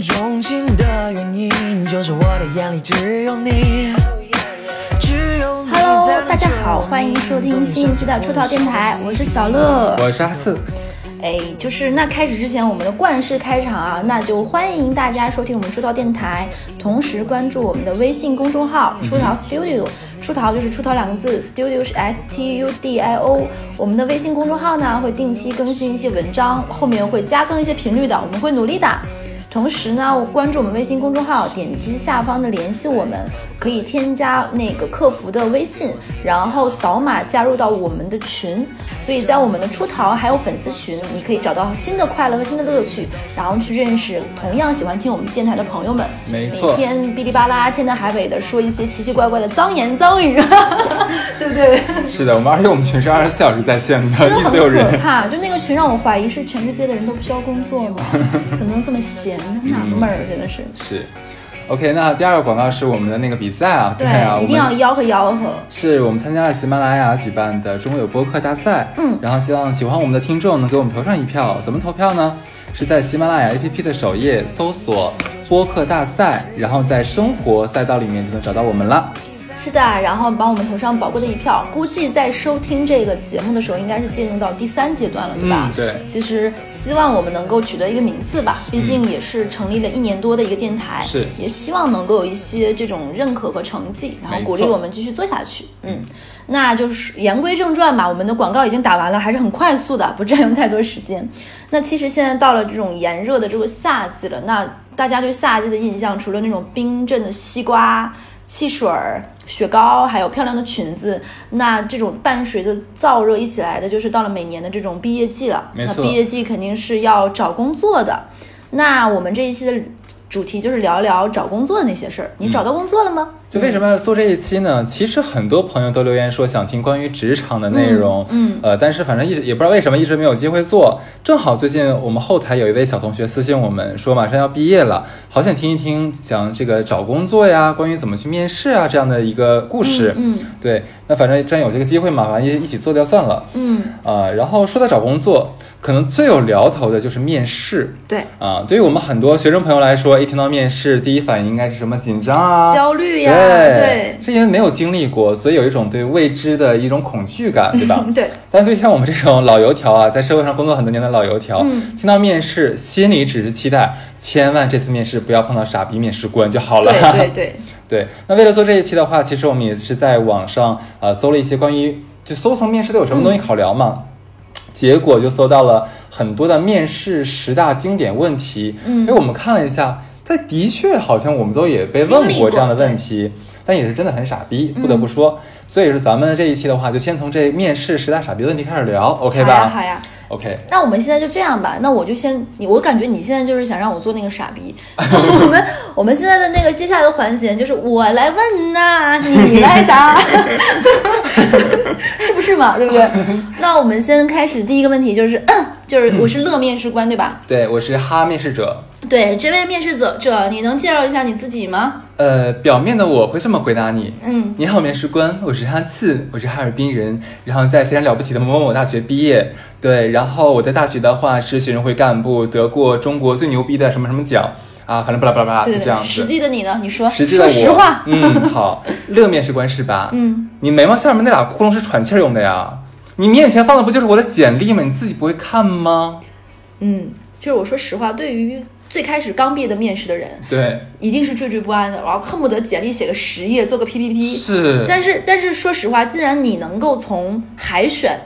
见钟情的原因，就是我的眼里只有你。只有你 Hello，大家好，欢迎收听新一期的出逃电台，我是小乐。我是阿四，哎，就是那开始之前，我们的惯式开场啊，那就欢迎大家收听我们出逃电台，同时关注我们的微信公众号“出逃 Studio”。出逃就是出逃两个字，Studio 是 S T U D I O。我们的微信公众号呢会定期更新一些文章，后面会加更一些频率的，我们会努力的。同时呢，关注我们微信公众号，点击下方的联系我们，可以添加那个客服的微信，然后扫码加入到我们的群。所以在我们的出逃还有粉丝群，你可以找到新的快乐和新的乐趣，然后去认识同样喜欢听我们电台的朋友们。没错每天哔哩吧啦、天南海北的说一些奇奇怪怪的脏言脏语，对不对？是的，我们而且我们群是二十四小时在线的，真的很可人。怕，就那个群让我怀疑是全世界的人都不需要工作吗？怎么能这么闲？纳闷儿，真的是。是，OK，那第二个广告是我们的那个比赛啊，对，啊，一定要吆喝吆喝。是我们参加了喜马拉雅举办的中国有播客大赛，嗯然后希望喜欢我们的听众能给我们投上一票，怎么投票呢？是在喜马拉雅 APP 的首页搜索播客大赛，然后在生活赛道里面就能找到我们了。是的，然后帮我们投上宝贵的一票。估计在收听这个节目的时候，应该是进入到第三阶段了，对吧？嗯对其实希望我们能够取得一个名次吧，毕竟也是成立了一年多的一个电台，是也希望能够有一些这种认可和成绩，然后鼓励我们继续做下去。嗯，那就是言归正传吧，我们的广告已经打完了，还是很快速的，不占用太多时间。那其实现在到了这种炎热的这个夏季了，那大家对夏季的印象，除了那种冰镇的西瓜、汽水儿、雪糕，还有漂亮的裙子，那这种伴随着燥热一起来的，就是到了每年的这种毕业季了。那毕业季肯定是要找工作的。那我们这一期的主题就是聊聊找工作的那些事儿。你找到工作了吗？就为什么要做这一期呢？其实很多朋友都留言说想听关于职场的内容，嗯呃，但是反正一直也不知道为什么一直没有机会做。正好最近我们后台有一位小同学私信我们说马上要毕业了，好想听一听讲这个找工作呀，关于怎么去面试啊这样的一个故事。嗯对，那反正既然有这个机会嘛，反正一一起做掉算了。嗯，啊、然后说到找工作，可能最有聊头的就是面试。对，啊、对于我们很多学生朋友来说，一听到面试，第一反应应该是什么紧张啊、焦虑呀，对，对。是因为没有经历过，所以有一种对未知的一种恐惧感，对吧？对，但对像我们这种老油条啊，在社会上工作很多年的老油条，嗯。听到面试，心里只是期待，千万这次面试不要碰到傻逼面试官就好了。对对对，对。那为了做这一期的话，其实我们也是在网上呃搜了一些关于就搜从面试都有什么东西好聊嘛，结果就搜到了很多的面试十大经典问题。嗯。因为我们看了一下，它的确好像我们都也被问过这样的问题，但也是真的很傻逼，不得不说。所以是咱们这一期的话，就先从这面试十大傻逼的问题开始聊，OK 吧好呀吧好呀。？OK，那我们现在就这样吧，那我就先你，我感觉你现在就是想让我做那个傻逼。我们我们现在的那个接下来的环节就是我来问呐、你来答，是不是嘛？对不对？那我们先开始第一个问题，就是 就是我是乐面试官对吧？对我是哈面试者。对，这位面试者者，你能介绍一下你自己吗？呃，表面的我会这么回答你。嗯，你好，面试官，我是哈次，我是哈尔滨人，然后在非常了不起的某某某大学毕业。对，然后我在大学的话是学生会干部，得过中国最牛逼的什么什么奖啊，反正巴拉巴拉巴拉，就这样实。际的你呢？你说，实际的我，说实话。嗯，好，乐面试官是吧？嗯，你眉毛下面那俩窟窿是喘气儿用的呀？你面前放的不就是我的简历吗？你自己不会看吗？嗯，就是我说实话，对于最开始刚毕业的面试的人，对，一定是惴惴不安的，然后恨不得简历写个十页，做个 PPT。是，但是，但是说实话，既然你能够从海选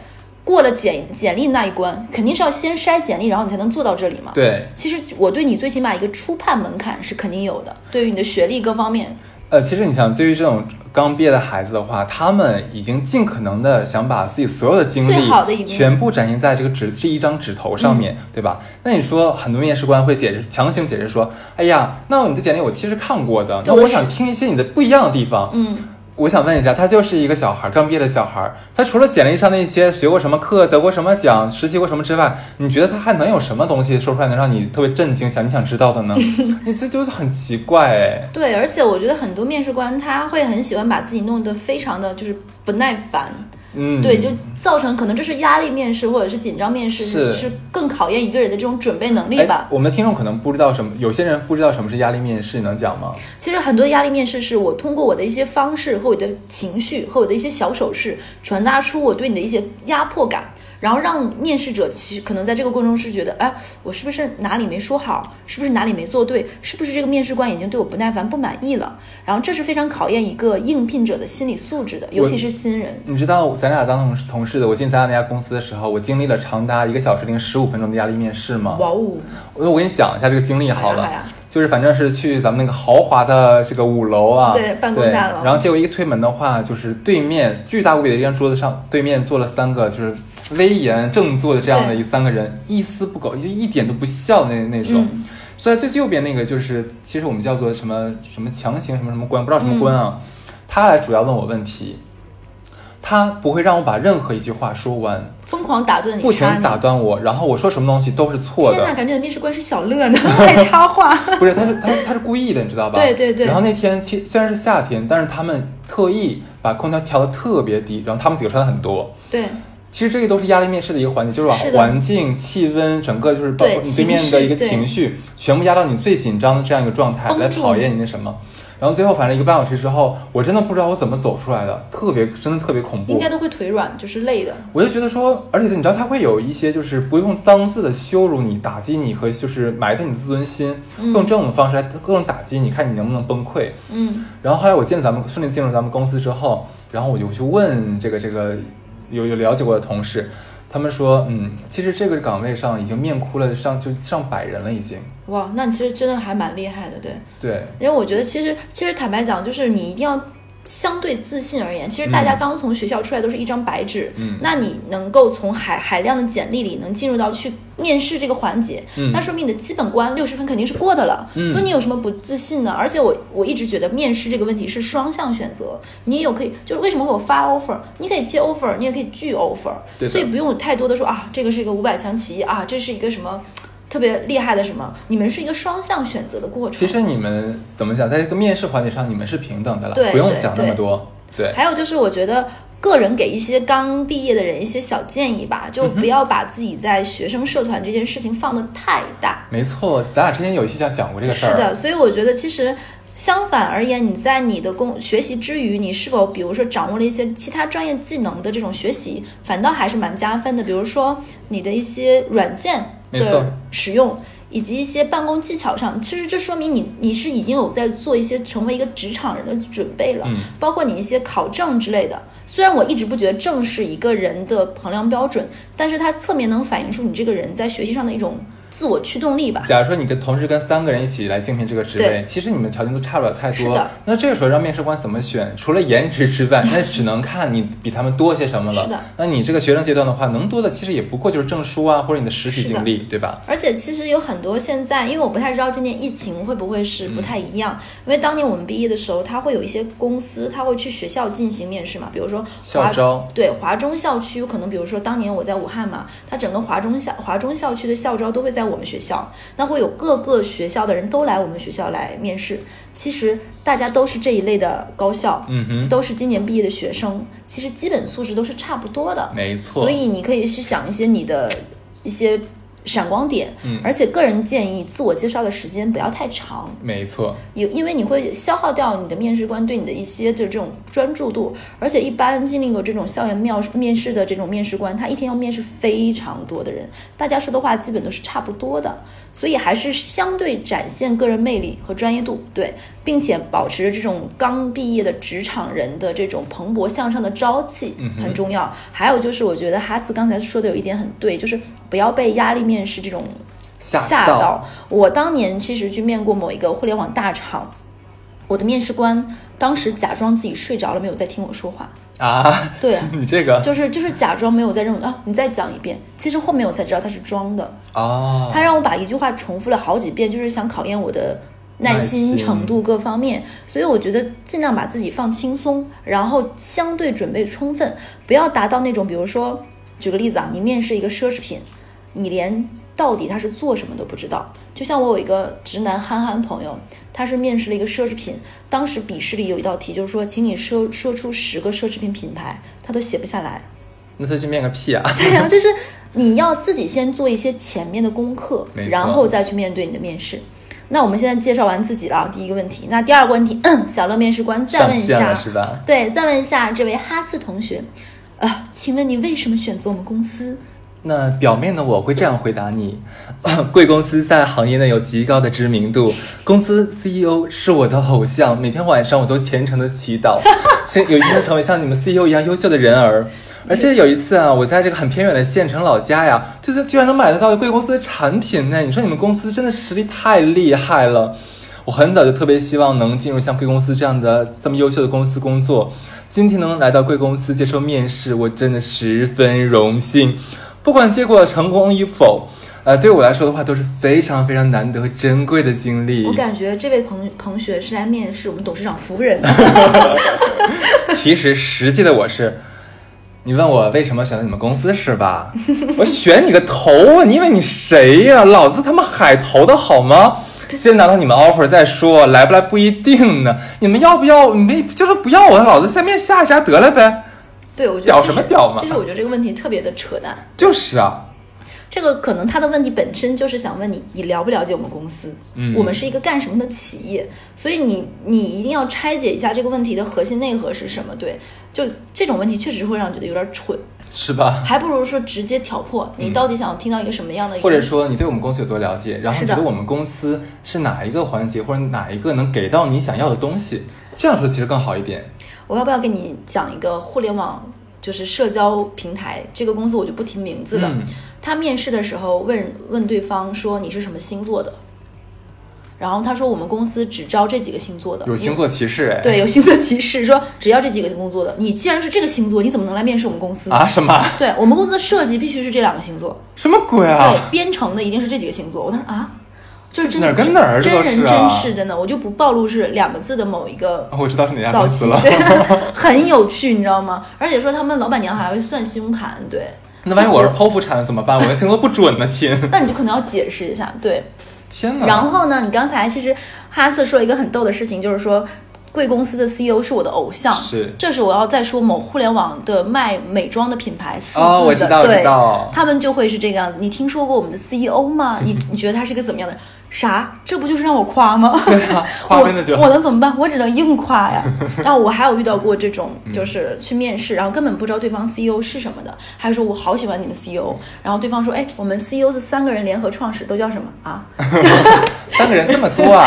过了简简历那一关，肯定是要先筛简历，然后你才能做到这里嘛。。对，其实我对你最起码一个初判门槛是肯定有的，对于你的学历各方面，呃，其实你想，对于这种刚毕业的孩子的话，他们已经尽可能的想把自己所有的经最历好的一面全部展现在这个纸这一张纸头上面，对吧？那你说很多面试官会解释，强行解释说，哎呀，那你的简历我其实看过的，那我想听一些你的不一样的地方。嗯，我想问一下，他就是一个小孩，刚毕业的小孩，他除了简历上那些学过什么课、得过什么奖、实习过什么之外，你觉得他还能有什么东西说出来能让你特别震惊、想你想知道的呢？你这就是很奇怪哎。对，而且我觉得很多面试官他会很喜欢把自己弄得非常的就是不耐烦，嗯，对，就造成可能这是压力面试或者是紧张面试，是是更考验一个人的这种准备能力哎吧。我们的听众可能不知道什么，有些人不知道什么是压力面试，你能讲吗？其实很多压力面试是我通过我的一些方式和我的情绪和我的一些小手势，传达出我对你的一些压迫感。然后让面试者其实可能在这个过程中是觉得，哎，我是不是哪里没说好？是不是哪里没做对？是不是这个面试官已经对我不耐烦、不满意了？然后这是非常考验一个应聘者的心理素质的，尤其是新人。你知道咱俩当同事同事的，我进咱俩那家公司的时候，我经历了长达一个小时零十五分钟的压力面试吗？哇哦，我我给你讲一下这个经历好了，就是反正是去咱们那个豪华的这个五楼啊，对办公大楼然后结果一推门的话，就是对面巨大无比的一张桌子上，对面坐了三个就是威严正坐的这样的一三个人，一丝不苟，就一点都不笑的那那种。嗯所以最右边那个就是，其实我们叫做什么什么强行什么什么官，不知道什么官啊，嗯他来主要问我问题。他不会让我把任何一句话说完，疯狂打断你，不停打断我，然后我说什么东西都是错的。天哪，感觉你面试官是小乐呢，还插话。不是，他是他是他是故意的，你知道吧？对对对然后那天其虽然是夏天，但是他们特意把空调调的特别低，然后他们几个穿的很多。对，其实这个都是压力面试的一个环节，就是把环境、气温，整个就是包括你对面的一个情绪，全部压到你最紧张的这样一个状态，来考验你那什么。然后最后反正一个半小时之后，我真的不知道我怎么走出来的，特别真的特别恐怖应。该都会腿软，就是累的。我就觉得说，而且你知道他会有一些就是不用当字的羞辱你、打击你和就是埋汰你的自尊心，用这种方式来各种打击你，看你能不能崩溃。嗯，然后后来我进咱们顺利进入咱们公司之后，然后我就去问这个这个有有了解过的同事，他们说，嗯，其实这个岗位上已经面哭了上就上百人了，已经。哇，那你其实真的还蛮厉害的，对。对，因为我觉得其实其实坦白讲，就是你一定要相对自信而言，其实大家嗯刚从学校出来都是一张白纸，嗯那你能够从海海量的简历里能进入到去面试这个环节，嗯那说明你的基本关六十分肯定是过的了，嗯所以你有什么不自信呢？而且我我一直觉得面试这个问题是双向选择，你也有可以就是为什么会有发 offer，你可以接 offer，你也可以拒 offer，对所以不用太多的说啊，这个是一个五百强企业啊，这是一个什么。特别厉害的什么？你们是一个双向选择的过程。其实你们怎么讲，在这个面试环节上，你们是平等的了，对对不用想那么对多。对，还有就是，我觉得个人给一些刚毕业的人一些小建议吧，就不要把自己在学生社团这件事情放得太大。没错，咱俩之前有一期讲讲过这个事儿。是的，所以我觉得其实。相反而言，你在你的工学习之余，你是否比如说掌握了一些其他专业技能的这种学习，反倒还是蛮加分的。比如说你的一些软件的使用，以及一些办公技巧上，其实这说明你你是已经有在做一些成为一个职场人的准备了，嗯包括你一些考证之类的。虽然我一直不觉得证是一个人的衡量标准，但是它侧面能反映出你这个人在学习上的一种自我驱动力吧。假如说你跟同时跟三个人一起来竞聘这个职位，其实你们条件都差不了太多。那这个时候让面试官怎么选？除了颜值之外，那只能看你比他们多些什么了。是的那你这个学生阶段的话，能多的其实也不过就是证书啊，或者你的实习经历，对吧？而且其实有很多现在，因为我不太知道今年疫情会不会是不太一样，因为当年我们毕业的时候，他会有一些公司，他会去学校进行面试嘛，比如说华校招对华中校区，有可能比如说当年我在武汉嘛，他整个华中校华中校区的校招都会在我们学校，那会有各个学校的人都来我们学校来面试。其实大家都是这一类的高校，嗯哼，都是今年毕业的学生，其实基本素质都是差不多的。没错。所以你可以去想一些你的一些闪光点，嗯。而且个人建议自我介绍的时间不要太长，没错，有因为你会消耗掉你的面试官对你的一些就是这种专注度，而且一般经历过这种校园面面试的这种面试官，他一天要面试非常多的人，大家说的话基本都是差不多的，所以还是相对展现个人魅力和专业度，对，并且保持着这种刚毕业的职场人的这种蓬勃向上的朝气嗯很重要。还有就是，我觉得哈斯刚才说的有一点很对，就是不要被压力面试这种吓到。我当年其实去面过某一个互联网大厂，我的面试官当时假装自己睡着了，没有在听我说话。啊！对啊，你这个就是就是假装没有在认啊，你再讲一遍。其实后面我才知道他是装的，啊，他让我把一句话重复了好几遍，就是想考验我的。耐心程度各方面，所以我觉得尽量把自己放轻松，然后相对准备充分，不要达到那种，比如说，举个例子啊，你面试一个奢侈品，你连到底他是做什么都不知道。就像我有一个直男憨憨朋友，他是面试了一个奢侈品，当时笔试里有一道题，就是说，请你说说出十个奢侈品品牌，他都写不下来。那他去面个屁啊！对呀、就是你要自己先做一些前面的功课然后再去面对你的面试。那我们现在介绍完自己了啊，第一个问题。那第二个问题，小乐面试官再问一下，是吧？对，再问一下这位哈斯同学，呃、请问你为什么选择我们公司？那表面的我会这样回答你：贵公司在行业内有极高的知名度，公司 CEO 是我的偶像，每天晚上我都虔诚的祈祷，先有一天成为像你们 CEO 一样优秀的人儿。而且有一次啊，我在这个很偏远的县城老家呀，就是居然能买得到贵公司的产品呢！你说你们公司真的实力太厉害了。我很早就特别希望能进入像贵公司这样的这么优秀的公司工作。今天能来到贵公司接受面试，我真的十分荣幸。不管结果成功与否，呃，对我来说的话都是非常非常难得和珍贵的经历我。感觉这位同同学是来面试我们董事长夫人的。其实实际的我是，你问我为什么选择你们公司是吧？我选你个头啊！你以为你谁呀、老子他妈海投的好吗？先拿到你们 offer 再说，来不来不一定呢。你们要不要？你们就是不要我，老子下面下一家得了呗。对，我觉得屌其实什么屌嘛其实我觉得这个问题特别的扯淡。就是啊，这个可能他的问题本身就是想问你，你了不了解我们公司？嗯我们是一个干什么的企业？所以你你一定要拆解一下这个问题的核心内核是什么？对，就这种问题确实会让人觉得有点蠢，是吧？还不如说直接挑破你到底想要听到一个什么样的或者说你对我们公司有多了解，然后你觉得我们公司是哪一个环节或者哪一个能给到你想要的东西，这样说其实更好一点。我要不要跟你讲一个互联网就是社交平台这个公司，我就不提名字了。嗯他面试的时候问问对方说你是什么星座的，然后他说我们公司只招这几个星座的，有星座歧视哎？对，有星座歧视，说只要这几个工作的，你既然是这个星座，你怎么能来面试我们公司？啊什么对我们公司的设计必须是这两个星座，什么鬼对啊？，编程的一定是这几个星座。我当时啊，这是真哪儿跟哪儿这真人真事，真的，我就不暴露是两个字的某一个我知道是哪家公司了。，对，很有趣，你知道吗？而且说他们老板娘还会算星盘，对，那万一我是剖腹产怎么办？我的星座不准呢，亲！那你就可能要解释一下，对。天哪！然后呢，你刚才其实哈斯说一个很逗的事情，就是说贵公司的 CEO 是我的偶像。是这是我要再说某互联网的卖美妆的品牌四字的，哦我知道对他们就会是这个样子。你听说过我们的 CEO 吗？你你觉得他是个怎么样的人？啥？这不就是让我夸吗？对啊，夸我边的就我能怎么办？我只能硬夸呀。然后我还有遇到过这种，嗯就是去面试，然后根本不知道对方 CEO 是什么的，还说我好喜欢你们 CEO，然后对方说，哎，我们 CEO 是三个人联合创始，都叫什么啊？三个人这么多啊！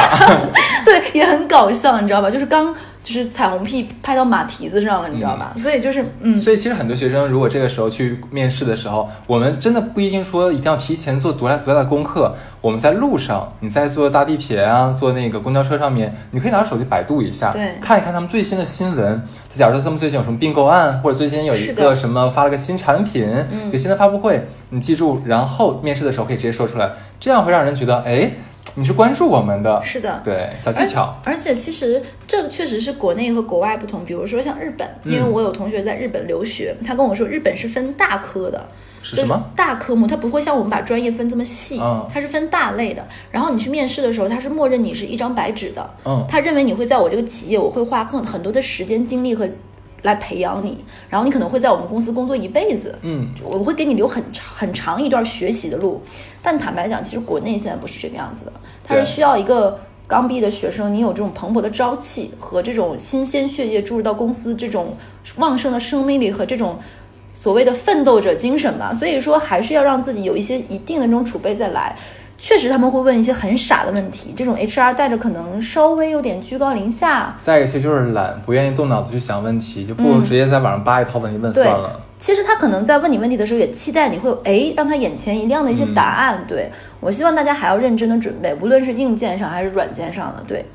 对，也很搞笑，你知道吧？就是刚就是彩虹屁拍到马蹄子上了，你知道吧？所以就是嗯，所以其实很多学生如果这个时候去面试的时候，我们真的不一定说一定要提前做多大多大的功课。我们在路上，你在坐大地铁啊，坐那个公交车上面，你可以拿着手机百度一下，对看一看他们最新的新闻。假如说他们最近有什么并购案，或者最近有一个什么发了个新产品，嗯有个新的发布会，你记住，然后面试的时候可以直接说出来，这样会让人觉得，哎，你是关注我们的，是的。对，小技巧。而且其实这个确实是国内和国外不同，比如说像日本，因为嗯我有同学在日本留学，他跟我说日本是分大科的，是是什么？大科目，它不会像我们把专业分这么细，嗯。它是分大类的。然后你去面试的时候，他是默认你是一张白纸的，嗯。他认为你会在我这个企业，我会花很很多的时间精力和来培养你，然后你可能会在我们公司工作一辈子，嗯，我会给你留很长很长一段学习的路。但坦白讲，其实国内现在不是这个样子的，它是需要一个刚毕业的学生，你有这种蓬勃的朝气和这种新鲜血液注入到公司这种旺盛的生命力和这种所谓的奋斗者精神吧。所以说，还是要让自己有一些一定的这种储备再来。确实，他们会问一些很傻的问题，这种 HR 带着可能稍微有点居高临下，再一个其实就是懒，不愿意动脑子去想问题，就不如直接在网上扒一套问题问算了。其实他可能在问你问题的时候，也期待你会有哎让他眼前一亮的一些答案。对我希望大家还要认真的准备，无论是硬件上还是软件上的。对，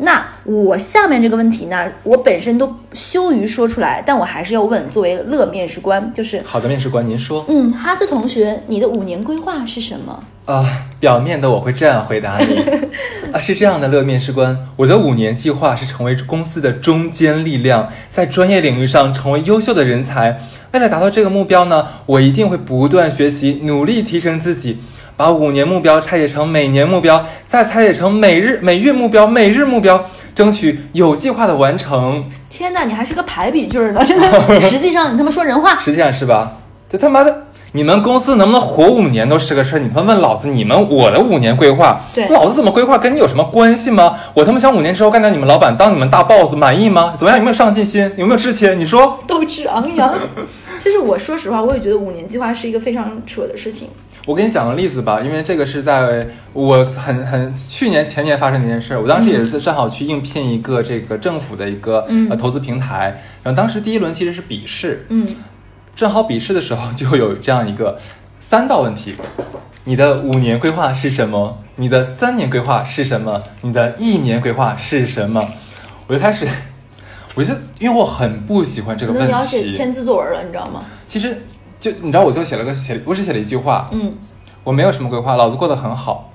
那我下面这个问题呢，我本身都羞于说出来，但我还是要问，作为乐面试官，就是好的，面试官，您说。嗯，哈斯同学，你的五年规划是什么？啊、表面的我会这样回答你，啊，是这样的，乐面试官，我的五年计划是成为公司的中坚力量，在专业领域上成为优秀的人才。为了达到这个目标呢，我一定会不断学习，努力提升自己，把五年目标拆解成每年目标，再拆解成每日、每月目标、每日目标，争取有计划的完成。天哪，你还是个排比句儿呢，真的。实际上你他妈说人话，实际上是吧？这他妈的，你们公司能不能活五年都是个事儿。你他妈问老子，你们我的五年规划，对老子怎么规划跟你有什么关系吗？我他妈想五年之后干掉你们老板，当你们大 boss，满意吗？怎么样？有没有上进心？有没有志气？你说？斗志昂扬。其实我说实话，我也觉得五年计划是一个非常扯的事情。我给你讲个例子吧，因为这个是在我很很去年前年发生的一件事。我当时也是正好去应聘一个这个政府的一个、嗯呃投资平台，然后当时第一轮其实是笔试，嗯，正好笔试的时候就有这样一个三道问题：你的五年规划是什么？你的三年规划是什么？你的一年规划是什么？我就开始，我就因为我很不喜欢这个问可能你要写题。千字作文了，你知道吗？其实就你知道，我就写了个写，我只写了一句话，嗯，我没有什么规划，老子过得很好。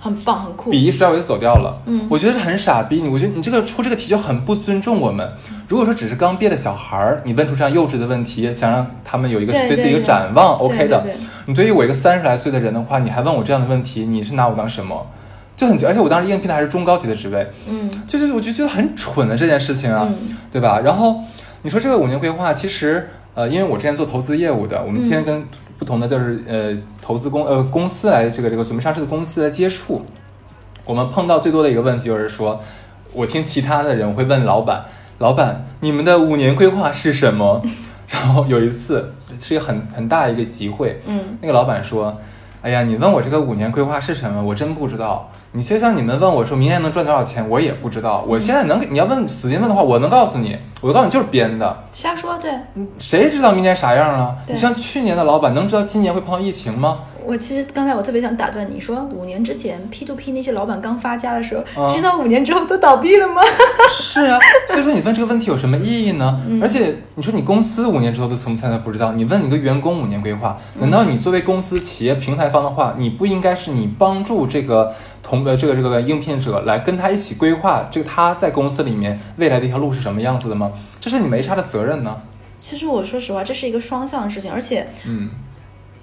很棒，很酷。笔一摔我就走掉了。嗯我觉得是很傻逼。你我觉得你这个出这个题就很不尊重我们。如果说只是刚毕业的小孩儿，你问出这样幼稚的问题，想让他们有一个对对自己一个展望，OK 的。你对于我一个三十来岁的人的话，你还问我这样的问题，你是拿我当什么？就很，而且我当时应聘的还是中高级的职位，嗯就是我就觉得很蠢的这件事情啊，嗯对吧？然后你说这个五年规划，其实呃，因为我之前做投资业务的，我们嗯天天跟不同的就是呃投资公呃公司来这个这个准备上市的公司来接触，我们碰到最多的一个问题就是说，我听其他的人会问老板，老板你们的五年规划是什么？然后有一次是一个很很大一个集会，嗯。那个老板说：“哎呀，你问我这个五年规划是什么，我真不知道。你就像你们问我说明年能赚多少钱，我也不知道。我现在能给你要问死劲问的话，我能告诉你，我告诉你就是编的。瞎说，对谁知道明年啥样啊？你像去年的老板能知道今年会碰到疫情吗？我其实刚才我特别想打断你说，五年之前 P to P 那些老板刚发家的时候，啊知道五年之后都倒闭了吗？是啊，所以说你问这个问题有什么意义呢？嗯而且你说你公司五年之后都从现在不知道，你问一个员工五年规划，难道你作为公司企业平台方的话，你不应该是你帮助这个同呃这个这个应聘者来跟他一起规划这个他在公司里面未来的一条路是什么样子的吗？这是你没差的责任呢。其实我说实话，这是一个双向的事情，而且嗯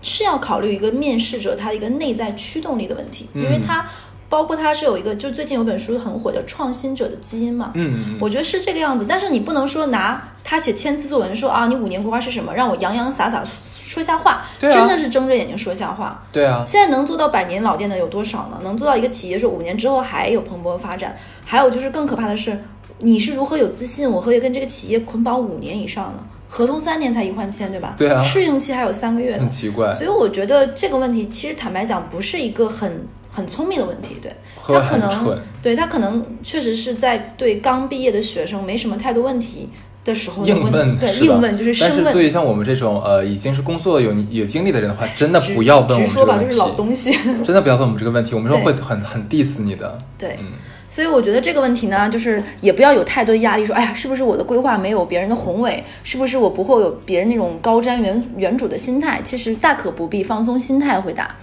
是要考虑一个面试者他的一个内在驱动力的问题，嗯因为他包括他是有一个，就最近有本书很火的《创新者的基因》嘛，嗯嗯我觉得是这个样子。但是你不能说拿他写千字作文说啊，你五年规划是什么，让我洋洋洒洒说瞎话，对啊真的是睁着眼睛说瞎话。对啊，现在能做到百年老店的有多少呢？能做到一个企业说五年之后还有蓬勃发展，还有就是更可怕的是，你是如何有自信，我可以跟这个企业捆绑五年以上呢？合同三年才一换签，对吧？对啊试用期还有三个月呢很。奇怪所，以我觉得这个问题其实坦白讲不是一个很很聪明的问题，对他可能。对他可能确实是在对刚毕业的学生没什么太多问题的时候的硬问对硬问就是但是生问，对于像我们这种呃已经是工作有有经历的人的话，真的不要问我们这直说吧。就是老东西。真的不要问我们这个问题，我们说会很很 diss 你的。对，嗯所以我觉得这个问题呢，就是也不要有太多的压力，说，哎呀，是不是我的规划没有别人的宏伟？是不是我不会有别人那种高瞻远远瞩的心态？其实大可不必，放松心态回答。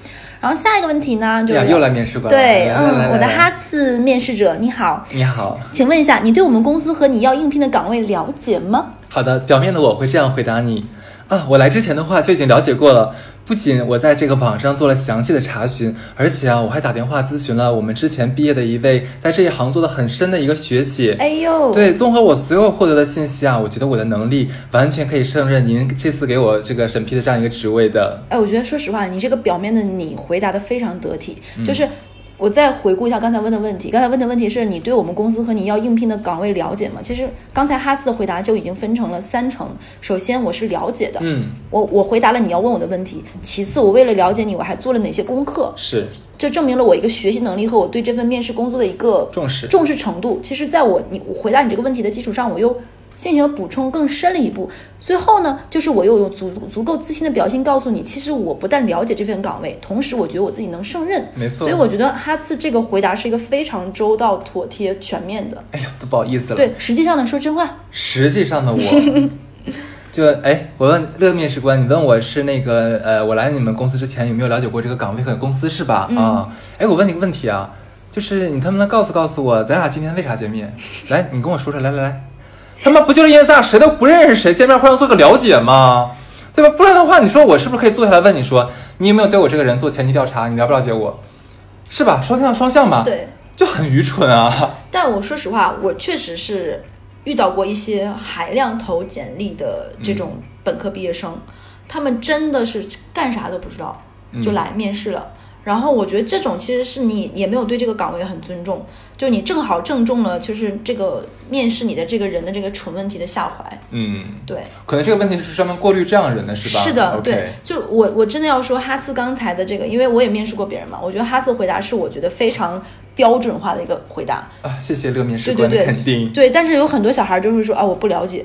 然后下一个问题呢，就又来面试官。对，嗯，我的哈四面试者，你好，你好，请问一下，你对我们公司和你要应聘的岗位了解吗？好的，表面的我会这样回答你啊，我来之前的话就已经了解过了。不仅我在这个网上做了详细的查询，而且啊，我还打电话咨询了我们之前毕业的一位在这一行做的很深的一个学姐。哎呦，对，综合我所有获得的信息啊，我觉得我的能力完全可以胜任您这次给我这个审批的这样一个职位的。哎，我觉得说实话，你这个表面的你回答的非常得体，嗯就是。我再回顾一下刚才问的问题，刚才问的问题是你对我们公司和你要应聘的岗位了解吗？其实刚才哈斯的回答就已经分成了三层。首先我是了解的，嗯，我我回答了你要问我的问题。其次，我为了了解你，我还做了哪些功课？是这证明了我一个学习能力和我对这份面试工作的一个重视重视程度。其实，在我你我回答你这个问题的基础上，我又进行了补充，更深了一步。最后呢，就是我又有足足够自信的表现告诉你，其实我不但了解这份岗位，同时我觉得我自己能胜任。没错所以我觉得哈次这个回答是一个非常周到、妥帖、全面的。哎呀，不好意思了。对，实际上呢，说真话，实际上的我，就哎，我问乐面试官，你问我是那个呃，我来你们公司之前有没有了解过这个岗位和公司是吧？嗯啊，哎，我问你个问题啊，就是你能不能告诉告诉我，咱俩今天为啥见面？来，你跟我说说，来来来，他妈不就是因为咱俩谁都不认识谁，见面互相做个了解吗？对吧？不然的话，你说我是不是可以坐下来问你说，你有没有对我这个人做前期调查？你了不了解我？是吧？双向双向吧，对，就很愚蠢啊。但我说实话，我确实是遇到过一些海量投简历的这种本科毕业生，他们真的是干啥都不知道就来面试了。然后我觉得这种其实是你也没有对这个岗位很尊重，就你正好正中了就是这个面试你的这个人的这个蠢问题的下怀。嗯，对，可能这个问题是专门过滤这样的人的是吧？是的对，就我我真的要说哈斯刚才的这个，因为我也面试过别人嘛，我觉得哈斯的回答是我觉得非常标准化的一个回答。啊，谢谢乐面试对官的对对肯定，对，但是有很多小孩就是说啊，我不了解。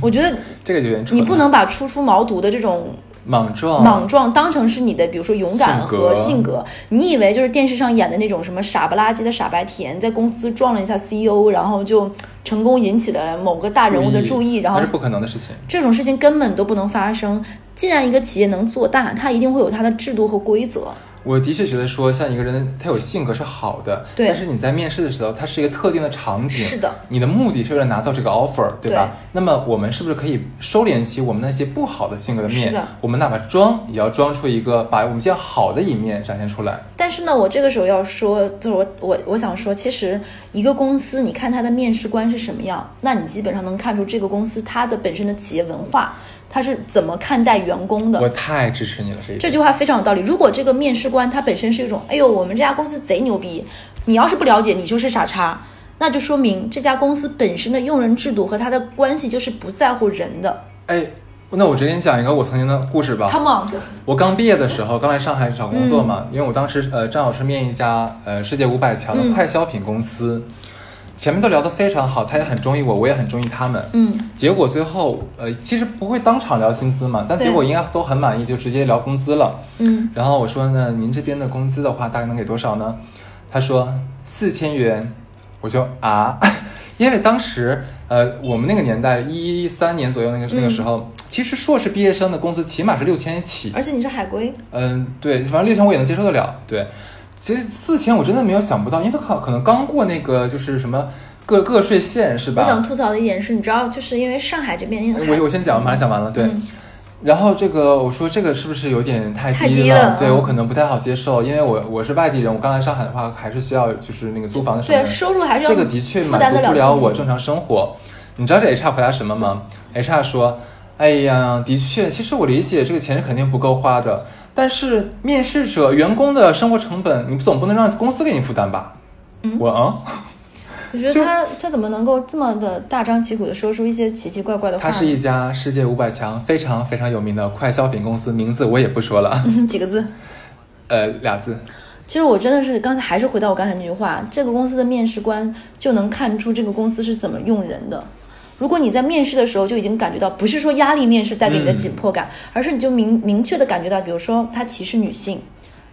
我觉得 这个有点。你不能把初出茅庐的这种莽撞，莽撞当成是你的，比如说勇敢和性格。你以为就是电视上演的那种什么傻不拉几的傻白甜，在公司撞了一下 CEO，然后就成功引起了某个大人物的注意，然后那是不可能的事情。这种事情根本都不能发生。既然一个企业能做大，它一定会有它的制度和规则。我的确觉得说，像一个人他有性格是好的，对但是你在面试的时候，它是一个特定的场景，是的，你的目的是为了拿到这个 offer，对吧？对那么我们是不是可以收敛起我们那些不好的性格的面？是的我们哪怕装，也要装出一个把我们比较好的一面展现出来。但是呢，我这个时候要说，就是我我我想说，其实一个公司，你看它的面试官是什么样，那你基本上能看出这个公司它的本身的企业文化，它是怎么看待员工的。我太支持你了，这。这句话非常有道理。如果这个面试官他本身是一种，哎呦，我们这家公司贼牛逼，你要是不了解，你就是傻叉，那就说明这家公司本身的用人制度和他的关系就是不在乎人的。哎，那我直接讲一个我曾经的故事吧。Come on，我刚毕业的时候，刚来上海找工作嗯嘛，因为我当时呃正好是面一家呃世界五百强的嗯快消品公司，前面都聊得非常好，他也很中意我，我也很中意他们。嗯，结果最后呃其实不会当场聊薪资嘛，但结果应该都很满意，就直接聊工资了。嗯，然后我说呢，您这边的工资的话，大概能给多少呢？他说四千元，我就啊，因为当时呃我们那个年代一三年左右那个那个时候，其实硕士毕业生的工资起码是六千起。而且你是海归，嗯，对，反正六千我也能接受得了。对，其实四千我真的没有想不到，因为他可可能刚过那个就是什么个个税线是吧？我想吐槽的一点是，你知道，就是因为上海这边，因为我我先讲，马上讲完了。对，嗯然后这个我说这个是不是有点太太低低了嗯对我可能不太好接受，因为我我是外地人，我刚来上海的话还是需要就是那个租房的什么对。收入还是要这个的确负担得满足不了我正常生活。你知道这 HR 回答什么吗？HR 说：“哎呀，的确，其实我理解这个钱是肯定不够花的，但是面试者员工的生活成本，你总不能让公司给你负担吧？”嗯我啊，我觉得他他怎么能够这么的大张旗鼓的说出一些奇奇怪怪的话他？是一家世界五百强非常非常有名的快消品公司，名字我也不说了，嗯几个字。呃，俩字。其实我真的是刚才还是回到我刚才那句话，这个公司的面试官就能看出这个公司是怎么用人的。如果你在面试的时候就已经感觉到，不是说压力面试带给你的紧迫感，而是你就明明确的感觉到，比如说他歧视女性，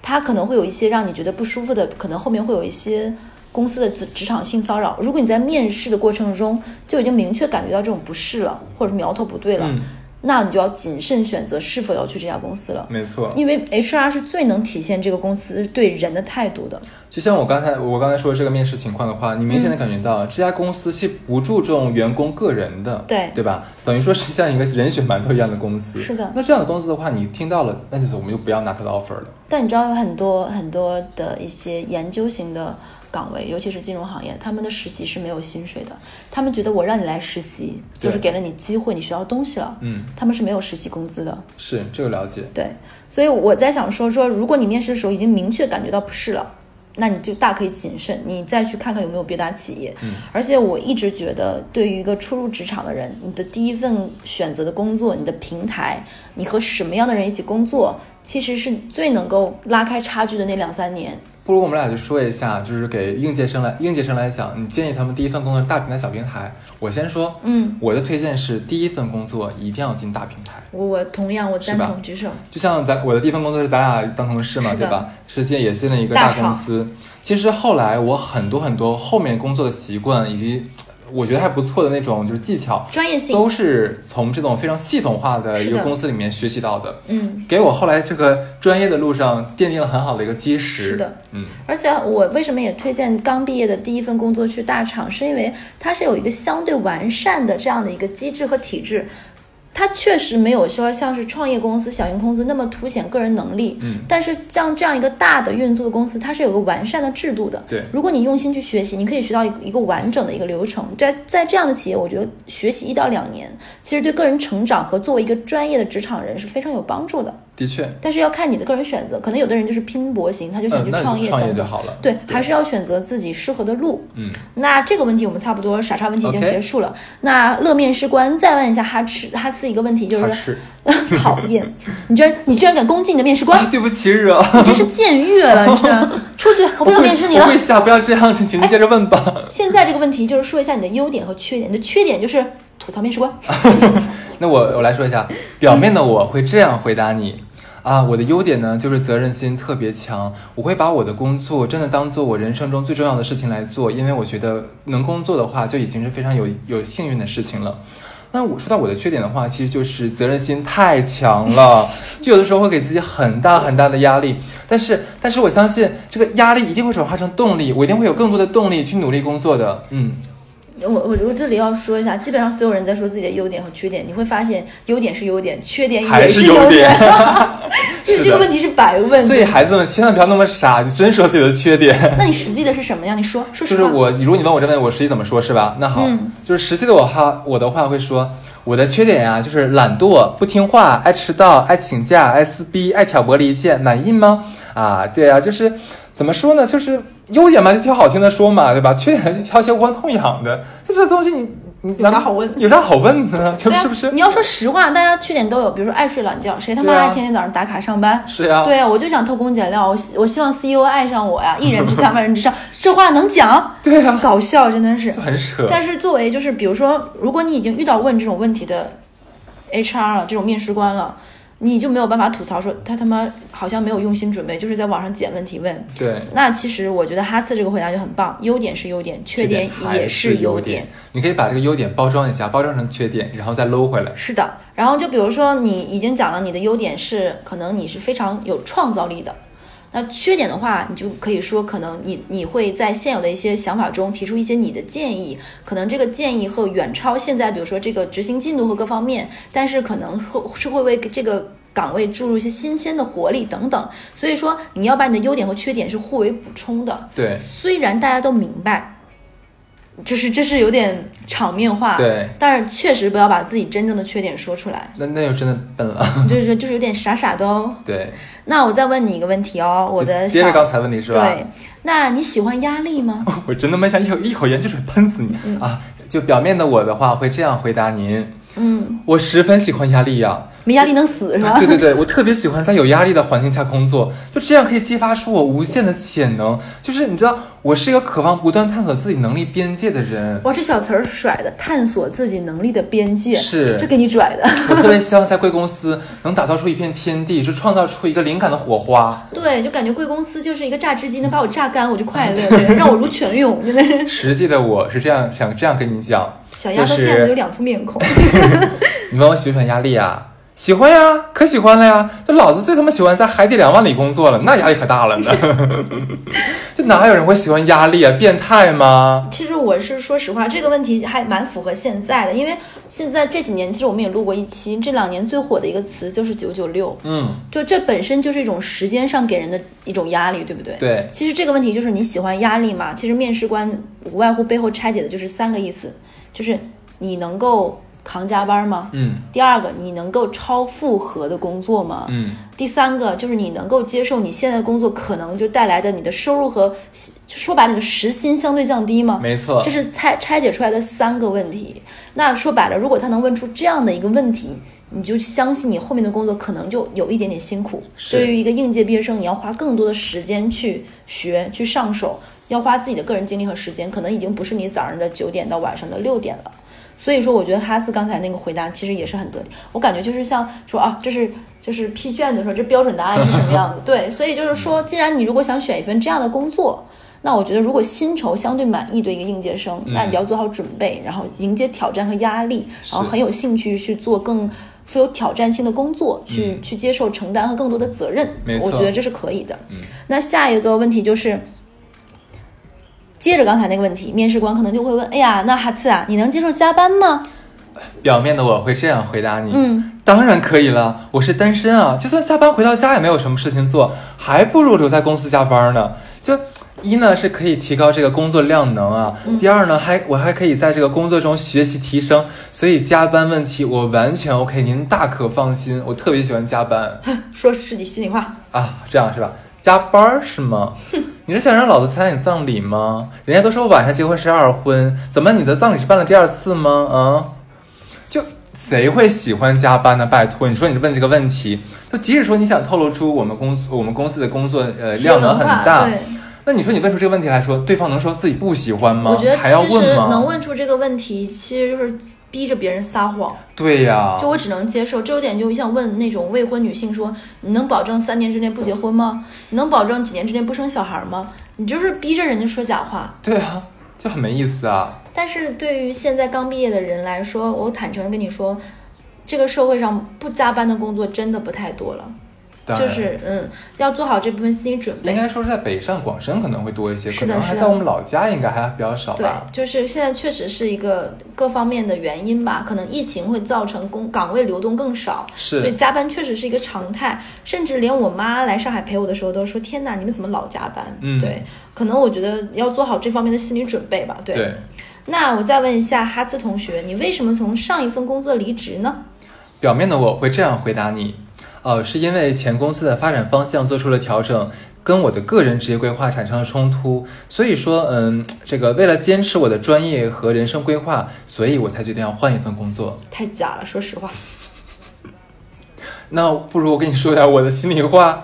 他可能会有一些让你觉得不舒服的，可能后面会有一些公司的职职场性骚扰。如果你在面试的过程中就已经明确感觉到这种不适了，或者是苗头不对了，嗯，那你就要谨慎选择是否要去这家公司了。没错。因为 HR 是最能体现这个公司对人的态度的。就像我刚才我刚才说这个面试情况的话，你明显的感觉到、这家公司是不注重员工个人的，对对吧？等于说是像一个人血馒头一样的公司。是的那这样的公司的话，你听到了，那就是我们就不要拿他的 offer 了。但你知道有很多很多的一些研究型的岗位，尤其是金融行业，他们的实习是没有薪水的。他们觉得我让你来实习，就是给了你机会，你学到东西了。嗯，他们是没有实习工资的。是这个了解。对，所以我在想说说，如果你面试的时候已经明确感觉到不适了。那你就大可以谨慎，你再去看看有没有别家企业。嗯，而且我一直觉得，对于一个初入职场的人，你的第一份选择的工作，你的平台，你和什么样的人一起工作，其实是最能够拉开差距的那两三年。不如我们俩就说一下，就是给应届生来应届生来讲，你建议他们第一份工作是大平台、小平台。我先说，嗯，我的推荐是第一份工作一定要进大平台。我我同样我赞同举手。就像咱我的第一份工作是咱俩当同事嘛，对吧？是进也进了一个大公司。其实后来我很多很多后面工作的习惯以及我觉得还不错的那种就是技巧，专业性，都是从这种非常系统化的一个公司里面学习到的，嗯，给我后来这个专业的路上奠定了很好的一个基石。是的，嗯，而且我为什么也推荐刚毕业的第一份工作去大厂，是因为它是有一个相对完善的这样的一个机制和体制。它确实没有说像是创业公司、小型公司那么凸显个人能力。嗯但是像这样一个大的运作的公司，它是有个完善的制度的。对如果你用心去学习，你可以学到一个一个完整的一个流程。在在这样的企业，我觉得学习一到两年，其实对个人成长和作为一个专业的职场人是非常有帮助的。的确，但是要看你的个人选择，可能有的人就是拼搏型，他就想去创就创业等等。业就好了。对，还是要选择自己适合的路。嗯，那这个问题我们差不多傻叉问题已经结束了。那乐面试官再问一下哈吃哈斯一个问题，就是是 讨厌，你居然你居然敢攻击你的面试官啊，，对不起惹，你真是僭越了，你知道？出去，我不想面试你了。跪下，不要这样，请请您接着问吧。现在这个问题就是说一下你的优点和缺点。你的缺点就是吐槽面试官，那我我来说一下，表面的我会这样回答你。啊，我的优点呢，就是责任心特别强，我会把我的工作真的当做我人生中最重要的事情来做，因为我觉得能工作的话，就已经是非常有有幸运的事情了。那我说到我的缺点的话，其实就是责任心太强了，就有的时候会给自己很大很大的压力。但是，但是我相信这个压力一定会转化成动力，我一定会有更多的动力去努力工作的。嗯，我我我这里要说一下，基本上所有人在说自己的优点和缺点，你会发现优点是优点，缺点也是优优点点。就是这个问题是白问。所以孩子们千万不要那么傻，你真说自己的缺点。那你实际的是什么呀？你说，说实话。就是我，如果你问我这问题，我实际怎么说，是吧？那好，嗯就是实际的我哈，我的话会说，我的缺点呀、就是懒惰、不听话、爱迟到、爱请假、爱撕逼、爱挑拨离间，满意吗？啊，对啊，就是怎么说呢？就是优点嘛，就挑好听的说嘛，对吧？缺点就挑些无关痛痒的，就这东西你你有啥好问有啥好问的呢？是不是？你要说实话，大家缺点都有，比如说爱睡懒觉，谁他妈爱天天早上打卡上班？是呀，对啊，我就想偷工减料，我希我希望 CEO 爱上我呀，一人之下 万人之上，这话能讲？对呀，搞笑真的是就。很扯。但是作为就是比如说，如果你已经遇到问这种问题的 HR 了，这种面试官了，你就没有办法吐槽说他他妈好像没有用心准备，就是在网上捡问题问。对，那其实我觉得哈次这个回答就很棒，优点是优点，缺点也是优点。你可以把这个优点包装一下，包装成缺点，然后再搂回来。是的，然后就比如说你已经讲了你的优点是，可能你是非常有创造力的。那缺点的话，你就可以说，可能你你会在现有的一些想法中提出一些你的建议，可能这个建议会远超现在，比如说这个执行进度和各方面，但是可能会是会为这个岗位注入一些新鲜的活力等等。所以说，你要把你的优点和缺点是互为补充的。对虽然大家都明白，就是这是有点场面化，对，但是确实不要把自己真正的缺点说出来，那那就真的笨了。就是就是有点傻傻的哦。对，那我再问你一个问题哦，我的小接着刚才问题是吧？对，那你喜欢压力吗？我真的没想一口一口盐汽水喷死你、啊！就表面的我的话会这样回答您：嗯，我十分喜欢压力呀、没压力能死是吧？对对对，我特别喜欢在有压力的环境下工作，就这样可以激发出我无限的潜能。就是你知道，我是一个渴望不断探索自己能力边界的人。哇，这小词儿甩的，探索自己能力的边界，是这给你拽的。我特别希望在贵公司能打造出一片天地，就创造出一个灵感的火花。对，就感觉贵公司就是一个榨汁机，能把我榨干，我就快乐，对，让我如泉涌，真的是。实际的我是这样想这样跟你讲，小丫头就是片子有两副面孔，你问我喜不喜欢压力啊？喜欢呀，可喜欢了呀！就老子最他妈喜欢在海底两万里工作了，那压力可大了呢。就哪有人会喜欢压力啊？变态吗？其实我是说实话，这个问题还蛮符合现在的，因为现在这几年其实我们也录过一期，这两年最火的一个词就是九九六，嗯，就这本身就是一种时间上给人的一种压力，对不对？。对，其实这个问题就是你喜欢压力吗？其实面试官无外乎背后拆解的就是三个意思，就是你能够扛加班吗？嗯第二个，你能够超负荷的工作吗？嗯，第三个就是你能够接受你现在的工作可能就带来的你的收入和说白了你的时薪相对降低吗？没错这，是拆拆解出来的三个问题。那说白了，如果他能问出这样的一个问题，你就相信你后面的工作可能就有一点点辛苦。对于一个应届毕业生，你要花更多的时间去学、去上手，要花自己的个人精力和时间，可能已经不是你早上的九点到晚上的六点了。所以说，我觉得哈斯刚才那个回答其实也是很得体。我感觉就是像说啊，这是就是批卷子的时候，这标准答案是什么样子？对，所以就是说，既然你如果想选一份这样的工作，那我觉得如果薪酬相对满意对一个应届生，那你就要做好准备，然后迎接挑战和压力，然后很有兴趣去做更。富有挑战性的工作，去、嗯去接受承担和更多的责任，没错我觉得这是可以的。嗯那下一个问题就是，接着刚才那个问题，面试官可能就会问：哎呀，那哈次啊，你能接受加班吗？表面的我会这样回答你，嗯，当然可以了，我是单身啊，就算下班回到家也没有什么事情做，还不如留在公司加班呢。就一呢是可以提高这个工作量能啊，第二呢还我还可以在这个工作中学习提升，所以加班问题我完全 OK，您大可放心，我特别喜欢加班 说自己心里话。啊，这样是吧？加班儿是吗？你是想让老子参加你葬礼吗？人家都说晚上结婚是二婚，怎么你的葬礼是办了第二次吗？啊，就谁会喜欢加班呢？拜托，你说你问这个问题，就即使说你想透露出我们公司我们公司的工作呃量能很大，那你说你问出这个问题来说，对方能说自己不喜欢吗？我觉得还要其实问吗？能问出这个问题，其实就是逼着别人撒谎。对呀，就我只能接受，这有点就像问那种未婚女性说：“你能保证三年之内不结婚吗？你能保证几年之内不生小孩吗？”你就是逼着人家说假话。对啊，就很没意思啊。但是对于现在刚毕业的人来说，我坦诚的跟你说，这个社会上不加班的工作真的不太多了，就是嗯，要做好这部分心理准备。应该说是在北上广深可能会多一些，是的是的可能还在我们老家应该还比较少对。，就是现在确实是一个各方面的原因吧，可能疫情会造成工岗位流动更少，是所以加班确实是一个常态。甚至连我妈来上海陪我的时候都说：“天哪，你们怎么老加班？”嗯对，可能我觉得要做好这方面的心理准备吧。对，对，那我再问一下哈斯同学，你为什么从上一份工作离职呢？表面的我会这样回答你，呃，是因为前公司的发展方向做出了调整，跟我的个人职业规划产生了冲突，所以说，嗯，这个为了坚持我的专业和人生规划，所以我才决定要换一份工作。太假了，说实话。那不如我跟你说点我的心里话。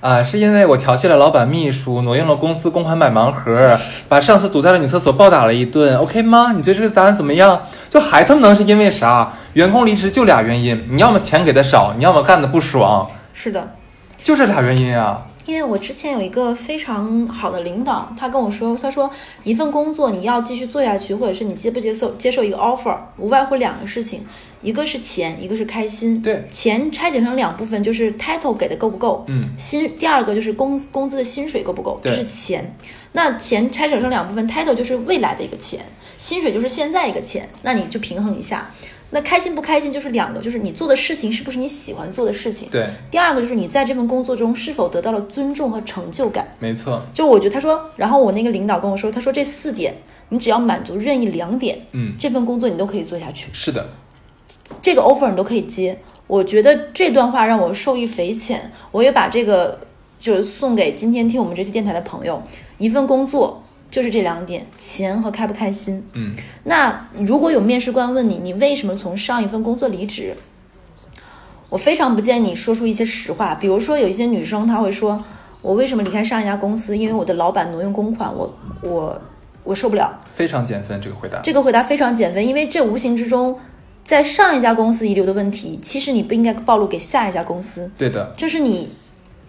啊，是因为我调戏了老板秘书，挪用了公司公款买盲盒，把上司堵在了女厕所暴打了一顿，OK 吗？你觉得这个答案怎么样？就还他妈能是因为啥？员工离职就俩原因，你要么钱给的少，你要么干的不爽，是的，就这俩原因啊。因为我之前有一个非常好的领导，他跟我说，他说一份工作你要继续做下去，或者是你接不接受接受一个 offer，无外乎两个事情，一个是钱，一个是开心。对钱拆解成两部分，就是 title 给的够不够，嗯，薪第二个就是工工资的薪水够不够，这对是钱。那钱拆解成两部分，title 就是未来的一个钱，薪水就是现在一个钱，那你就平衡一下。那开心不开心就是两个，就是你做的事情是不是你喜欢做的事情。对，第二个就是你在这份工作中是否得到了尊重和成就感。没错，就我觉得他说，然后我那个领导跟我说，他说这四点你只要满足任意两点，嗯，这份工作你都可以做下去，是的，这个 offer 你都可以接。我觉得这段话让我受益匪浅，我也把这个就是送给今天听我们这期电台的朋友，一份工作就是这两点，钱和开不开心。嗯，那如果有面试官问你，你为什么从上一份工作离职？我非常不建议你说出一些实话，比如说有一些女生她会说，我为什么离开上一家公司？因为我的老板挪用公款，我我我受不了。非常减分这个回答。这个回答非常减分，因为这无形之中，在上一家公司遗留的问题，其实你不应该暴露给下一家公司。对的，这是你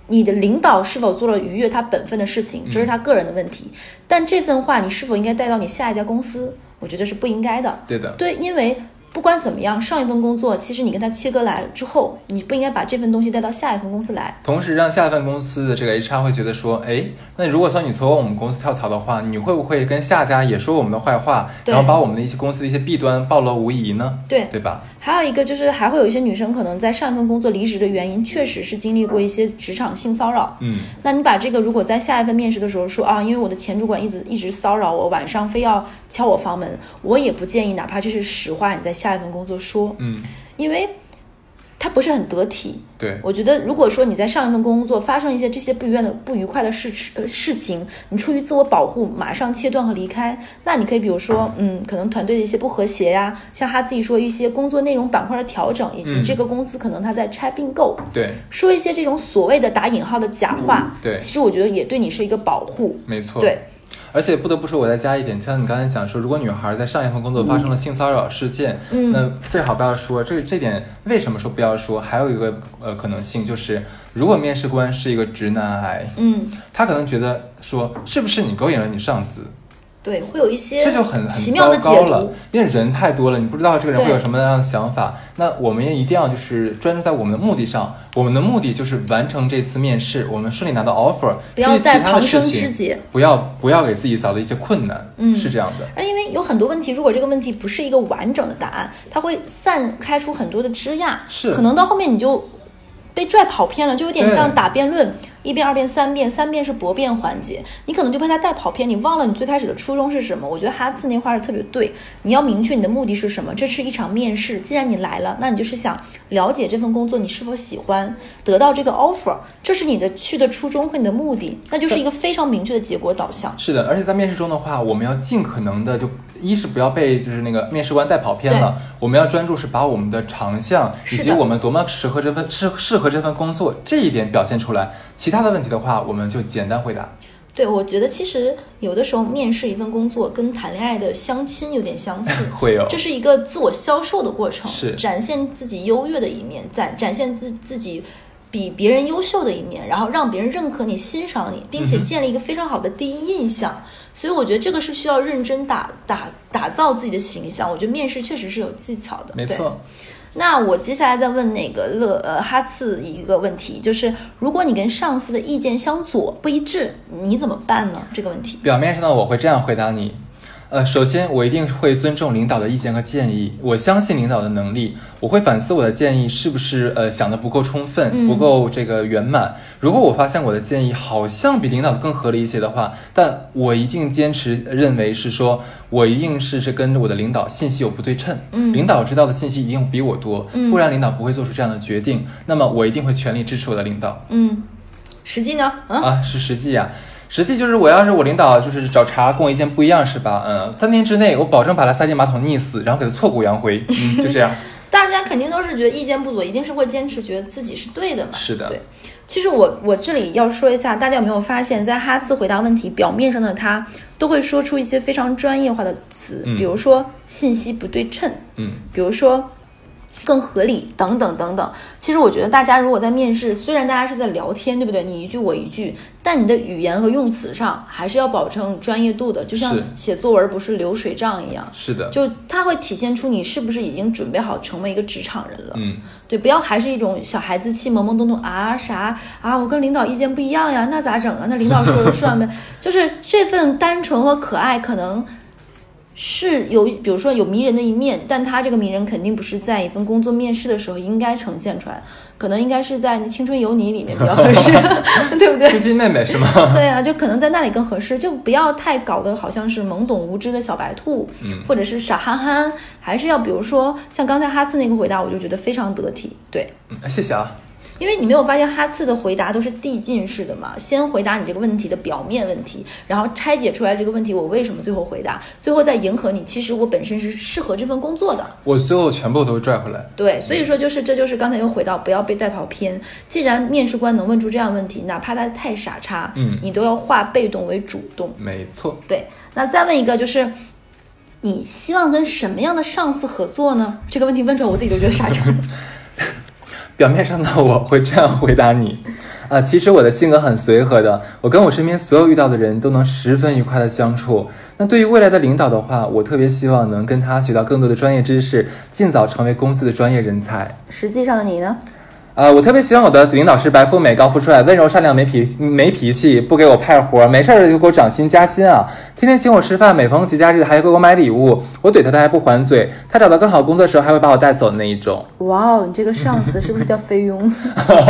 你的领导是否做了逾越他本分的事情，这是他个人的问题。但这份话你是否应该带到你下一家公司？我觉得是不应该的。对的，对，因为不管怎么样，上一份工作其实你跟他切割来了之后，你不应该把这份东西带到下一份公司来。同时让下一份公司的这个 HR 会觉得说，哎，那如果说你从我们公司跳槽的话，你会不会跟下家也说我们的坏话，然后把我们的一些公司的一些弊端暴露无遗呢？对，对吧？还有一个就是，还会有一些女生可能在上一份工作离职的原因，确实是经历过一些职场性骚扰。嗯，那你把这个如果在下一份面试的时候说啊，因为我的前主管一直一直骚扰我，晚上非要敲我房门，我也不建议，哪怕这是实话，你在下一份工作说，嗯，因为它不是很得体。对，我觉得，如果说你在上一份工作发生一些这些不愉快的、不愉快的事呃事情，你出于自我保护，马上切断和离开，那你可以比如说，嗯，可能团队的一些不和谐呀，像他自己说一些工作内容板块的调整，以及嗯。这个公司可能他在拆并购，对，说一些这种所谓的打引号的假话，嗯对。其实我觉得也对你是一个保护，没错。对，而且不得不说，我再加一点，像你刚才讲说，如果女孩在上一份工作发生了性骚扰事件，嗯那最好不要说。这这点为什么说不要说？还有一个呃可能性就是，如果面试官是一个直男癌，嗯，他可能觉得说，是不是你勾引了你上司？对，会有一些这就很奇妙的解读了。，因为人太多了，你不知道这个人会有什么样的想法。那我们也一定要就是专注在我们的目的上，我们的目的就是完成这次面试，我们顺利拿到 offer。不要在他的再旁生枝节。不要不要给自己找了一些困难，嗯是这样的。而因为有很多问题，如果这个问题不是一个完整的答案，它会散开出很多的枝桠，是可能到后面你就被拽跑偏了，就有点像打辩论，一遍、二遍、三遍，三遍是驳辩环节，你可能就被他带跑偏，你忘了你最开始的初衷是什么。我觉得哈次那话是特别对，你要明确你的目的是什么。这是一场面试，既然你来了，那你就是想了解这份工作你是否喜欢，得到这个 offer，这是你的去的初衷和你的目的，那就是一个非常明确的结果导向。是的，而且在面试中的话，我们要尽可能的就一是不要被就是那个面试官带跑偏了，我们要专注是把我们的长项以及我们多么适合这份适适合这份工作这一点表现出来。其他的问题的话，我们就简单回答。对，我觉得其实有的时候面试一份工作跟谈恋爱的相亲有点相似，会有这是一个自我销售的过程，是展现自己优越的一面，展展现自自己比别人优秀的一面，然后让别人认可你、欣赏你，并且建立一个非常好的第一印象。所以我觉得这个是需要认真打打打造自己的形象。我觉得面试确实是有技巧的，没错，那我接下来再问那个乐呃哈次一个问题，就是如果你跟上司的意见相左不一致，你怎么办呢？这个问题。表面上呢，我会这样回答你。呃，首先我一定会尊重领导的意见和建议，我相信领导的能力，我会反思我的建议是不是呃想的不够充分，嗯不够这个圆满。如果我发现我的建议好像比领导的更合理一些的话，但我一定坚持认为是说我一定是是跟我的领导信息有不对称，嗯领导知道的信息一定比我多，嗯不然领导不会做出这样的决定。那么我一定会全力支持我的领导。嗯，实际呢？嗯，啊，是实际呀、实际就是我要是我领导就是找茬跟我意见不一样是吧？嗯，三天之内我保证把他塞进马桶溺死，然后给他挫骨扬灰。嗯，就这样。大家肯定都是觉得意见不左，一定是会坚持觉得自己是对的嘛。是的对。其实我我这里要说一下，大家有没有发现，在哈斯回答问题表面上的他都会说出一些非常专业化的词，嗯比如说信息不对称，嗯，比如说更合理等等等等。其实我觉得大家如果在面试，虽然大家是在聊天，对不对？你一句我一句，但你的语言和用词上还是要保证专业度的，就像写作文不是流水账一样。是的。就它会体现出你是不是已经准备好成为一个职场人了。嗯，对，不要还是一种小孩子气，懵懵懂懂啊啥啊，我跟领导意见不一样呀，那咋整啊？那领导说了算呗。就是这份单纯和可爱，可能是有，比如说有迷人的一面，但他这个迷人肯定不是在一份工作面试的时候应该呈现出来，可能应该是在《青春有你》里面比较合适，对不对？知心妹妹是吗？对啊，就可能在那里更合适，就不要太搞得好像是懵懂无知的小白兔，嗯或者是傻憨憨，还是要比如说像刚才哈斯那个回答，我就觉得非常得体，对。嗯谢谢啊。因为你没有发现哈次的回答都是递进式的嘛？先回答你这个问题的表面问题，然后拆解出来这个问题我为什么最后回答，最后再迎合你。其实我本身是适合这份工作的，我最后全部都拽回来。对，所以说就是这就是刚才又回到不要被带跑偏。既然面试官能问出这样问题，哪怕他太傻叉，嗯你都要化被动为主动。没错。对，那再问一个就是。你希望跟什么样的上司合作呢？这个问题问出来，我自己都觉得傻叉。表面上的，我会这样回答你，啊，其实我的性格很随和的，我跟我身边所有遇到的人都能十分愉快的相处。那对于未来的领导的话，我特别希望能跟他学到更多的专业知识，尽早成为公司的专业人才。实际上你呢？呃，我特别希望我的领导是白富美、高富帅、温柔善良、没脾没脾气，不给我派活，没事儿就给我涨薪加薪啊！天天请我吃饭，每逢节假日还给我买礼物，我怼他他还不还嘴，他找到更好工作的时候还会把我带走的那一种。哇哦，你这个上司是不是叫菲佣？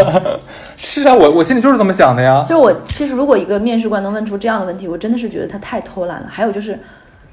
是啊，我我心里就是这么想的呀。就是我其实如果一个面试官能问出这样的问题，我真的是觉得他太偷懒了。还有就是，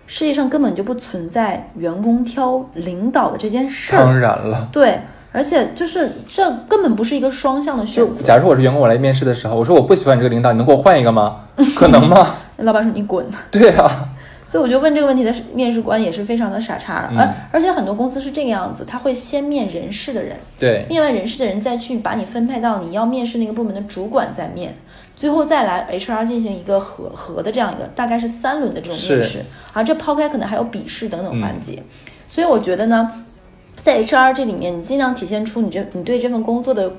世界上根本就不存在员工挑领导的这件事当。然了。对，而且就是这根本不是一个双向的选择。假如我是员工，我来面试的时候，我说我不喜欢你这个领导，你能给我换一个吗？可能吗？那老板说你滚。对啊，所以我就问这个问题的面试官也是非常的傻叉而而且很多公司是这个样子，他会先面人事的人，对，面完人事的人再去把你分配到你要面试那个部门的主管再面，最后再来 HR 进行一个合合的这样一个大概是三轮的这种面试。是，啊，这抛开可能还有笔试等等环节，所以我觉得呢，在 HR 这里面，你尽量体现出你这你对这份工作的。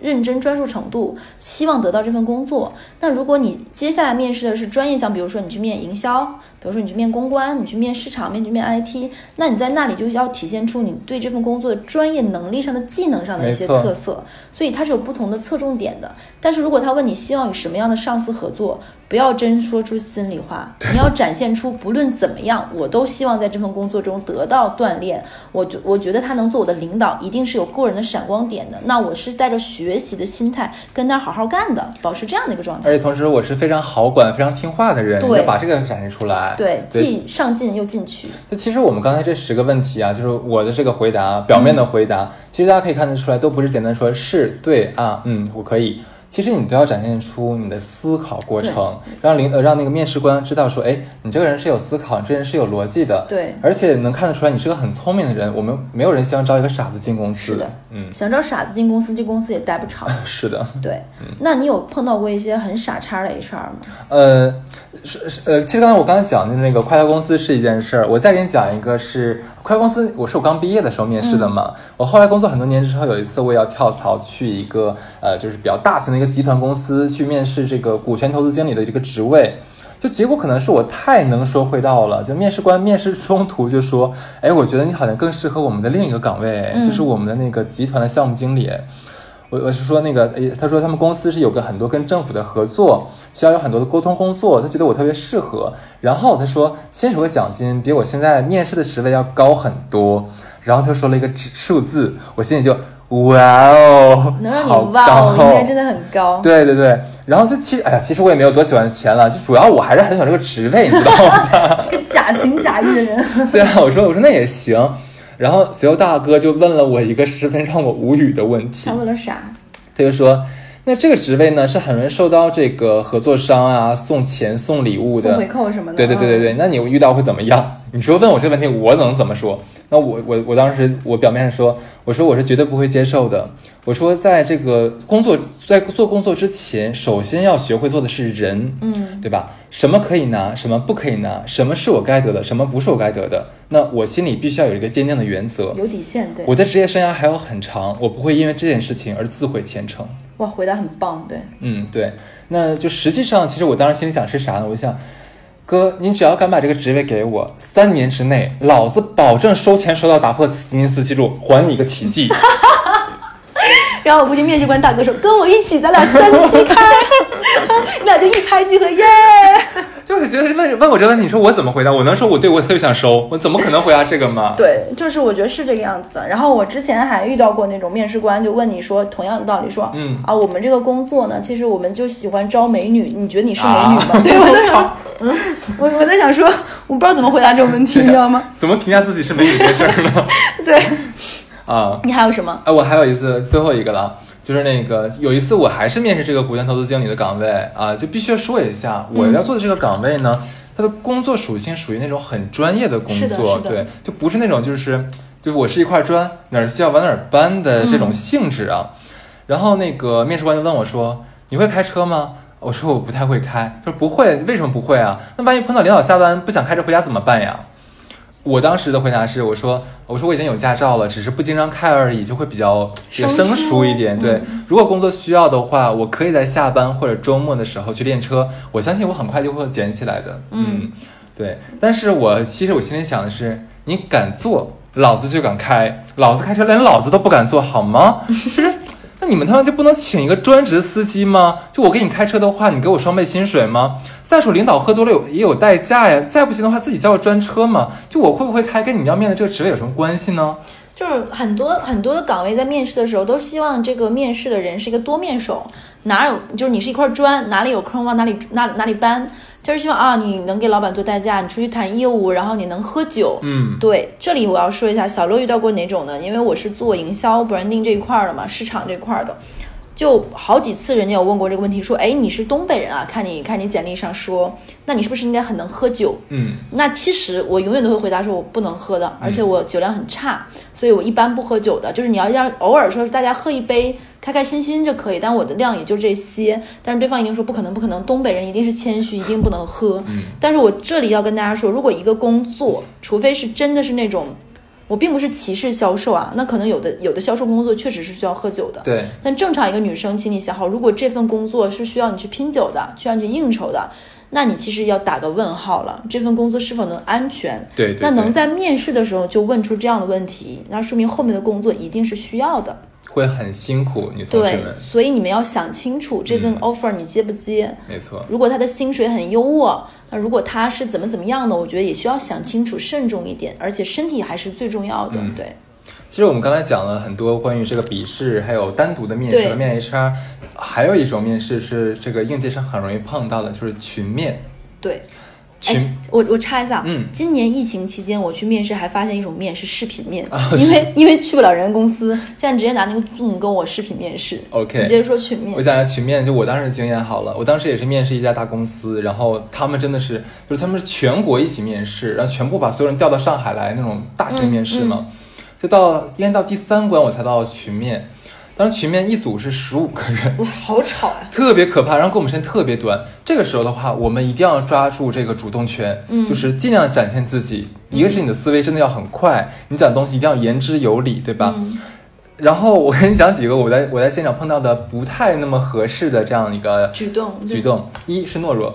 认真专注程度，希望得到这份工作。那如果你接下来面试的是专业项，比如说你去面营销、比如说你去面公关，你去面市场，面去面 IT，那你在那里就要体现出你对这份工作的专业能力上的技能上的一些特色，所以它是有不同的侧重点的。但是如果他问你希望与什么样的上司合作，不要真说出心里话，你要展现出不论怎么样，我都希望在这份工作中得到锻炼。我觉我觉得他能做我的领导，一定是有个人的闪光点的。那我是带着学习的心态跟他好好干的，保持这样的一个状态。而且同时我是非常好管、非常听话的人，对要把这个展示出来。对，既上进又进取。那其实我们刚才这十个问题啊，就是我的这个回答，表面的回答，其实大家可以看得出来，都不是简单说是对啊，嗯，我可以。其实你都要展现出你的思考过程，让领呃让那个面试官知道说，哎，你这个人是有思考，你这个人是有逻辑的，对。而且能看得出来你是个很聪明的人。我们没有人希望招一个傻子进公司，是的，嗯，想招傻子进公司，这公司也待不长。是的，对，那你有碰到过一些很傻叉的 HR 吗？呃，是是呃，其实刚才我刚才讲的那个快销公司是一件事儿，我再给你讲一个是快公司，我是我刚毕业的时候面试的嘛，我后来工作很多年之后，有一次我也要跳槽去一个呃，就是比较大型的一个集团公司去面试这个股权投资经理的这个职位。就结果可能是我太能说会道了，就面试官面试中途就说：“哎，我觉得你好像更适合我们的另一个岗位，就是我们的那个集团的项目经理。”我我是说那个，诶，他说他们公司是有个很多跟政府的合作，需要有很多的沟通工作，他觉得我特别适合。然后他说薪酬和奖金比我现在面试的职位要高很多。然后他说了一个指数字，我心里就哇哦，能让你好哇哦，高应该真的很高。对对对，然后就其实，哎呀，其实我也没有多喜欢钱了，就主要我还是很喜欢这个职位，你知道吗？这个假情假意的人，对啊，我说我说那也行。然后随后大哥就问了我一个十分让我无语的问题他，问了啥？他就说：“那这个职位呢，是很容易受到这个合作商啊送钱送礼物的回扣什么的？对对对对对，那你遇到会怎么样？你说问我这个问题，我能怎么说？那我我我当时我表面上说，我说我是绝对不会接受的。我说在这个工作在做工作之前，首先要学会做的是人，嗯，对吧？什么可以拿，什么不可以拿，什么是我该得的，什么不是我该得的。那我心里必须要有一个坚定的原则。有底线，对。我的职业生涯还有很长，我不会因为这件事情而自毁前程。哇，回答很棒，对。嗯，对，那就实际上，其实我当时心里想是啥呢？我想，哥，你只要敢把这个职位给我，三年之内，老子保证收钱收到打破吉尼斯纪录，还你一个奇迹。然后我估计面试官大哥说：“跟我一起，咱俩三七开，你俩就一拍即合，耶！”就是觉得问问我这个问题，你说我怎么回答？我能说我对我特别想收，我怎么可能回答这个吗？对，就是我觉得是这个样子的。然后我之前还遇到过那种面试官就问你说同样的道理说，嗯啊，我们这个工作呢，其实我们就喜欢招美女，你觉得你是美女吗？啊 对，我在想，嗯，我我在想说，我不知道怎么回答这种问题，你知道吗？怎么评价自己是美女这事儿呢？对啊，你还有什么？哎，我还有一次，最后一个了，就是那个有一次我还是面试这个股权投资经理的岗位啊，就必须要说一下，我要做的这个岗位呢，它的工作属性属于那种很专业的工作，对，就不是那种就是就我是一块砖，哪儿需要往哪儿搬的这种性质啊。然后那个面试官就问我说：“你会开车吗？”我说我不太会开，他说不会，为什么不会啊？那万一碰到领导下班不想开车回家怎么办呀？我当时的回答是，我说我说我已经有驾照了，只是不经常开而已，就会比较这个生疏一点。对，如果工作需要的话，我可以在下班或者周末的时候去练车，我相信我很快就会捡起来的。嗯对。但是我其实我心里想的是，你敢坐，老子就敢开，老子开车连老子都不敢坐，好吗？就是。那你们他妈就不能请一个专职司机吗？就我给你开车的话，你给我双倍薪水吗？再说领导喝多了有也有代驾呀，再不行的话自己叫个专车嘛。就我会不会开，跟你们要面的这个职位有什么关系呢？就是很多很多的岗位在面试的时候都希望这个面试的人是一个多面手，哪有就是你是一块砖，哪里有坑往哪里哪哪里搬，就是希望啊你能给老板做代驾，你出去谈业务，然后你能喝酒。嗯，对，这里我要说一下，小乐遇到过哪种呢？因为我是做营销 branding 这一块儿的嘛，市场这块儿的，就好几次人家有问过这个问题，说，哎，你是东北人啊？看你看你简历上说，那你是不是应该很能喝酒？嗯，那其实我永远都会回答说我不能喝的，而且我酒量很差，所以我一般不喝酒的。就是你要要偶尔说大家喝一杯，开开心心就可以，但我的量也就这些。但是对方一定说不可能，不可能，东北人一定是谦虚，一定不能喝。但是我这里要跟大家说，如果一个工作，除非是真的是那种。我并不是歧视销售啊，那可能有的有的销售工作确实是需要喝酒的，对，但正常一个女生，请你想好，如果这份工作是需要你去拼酒的，需要你去应酬的，那你其实要打个问号了，这份工作是否能安全？对对那能在面试的时候就问出这样的问题，那说明后面的工作一定是需要的。会很辛苦，女同志对，们，所以你们要想清楚这份嗯 offer 你接不接。没错。如果他的薪水很优渥，那如果他是怎么怎么样的，我觉得也需要想清楚、慎重一点，而且身体还是最重要的。嗯对，其实我们刚才讲了很多关于这个笔试，还有单独的面试和面 HR，还有一种面试是这个应届生很容易碰到的，就是群面。对。群、哎，我我插一下，嗯。今年疫情期间我去面试，还发现一种面是视频面，啊因为因为去不了人家公司，现在直接拿那个 Zoom 跟我视频面试。OK 你接着说群面。我，讲一下群面，就我当时的经验好了，我当时也是面试一家大公司，然后他们真的是，就是他们是全国一起面试，然后全部把所有人调到上海来那种大型面试嘛，就到应该到第三关我才到群面，当时群面一组是十五个人，哇，好吵呀、特别可怕，然后跟我们时间特别短。这个时候的话，我们一定要抓住这个主动权，嗯就是尽量展现自己。一个是你的思维真的要很快，你讲东西一定要言之有理，对吧？嗯然后我跟你讲几个我在我在现场碰到的不太那么合适的这样一个举动举动，一是懦弱。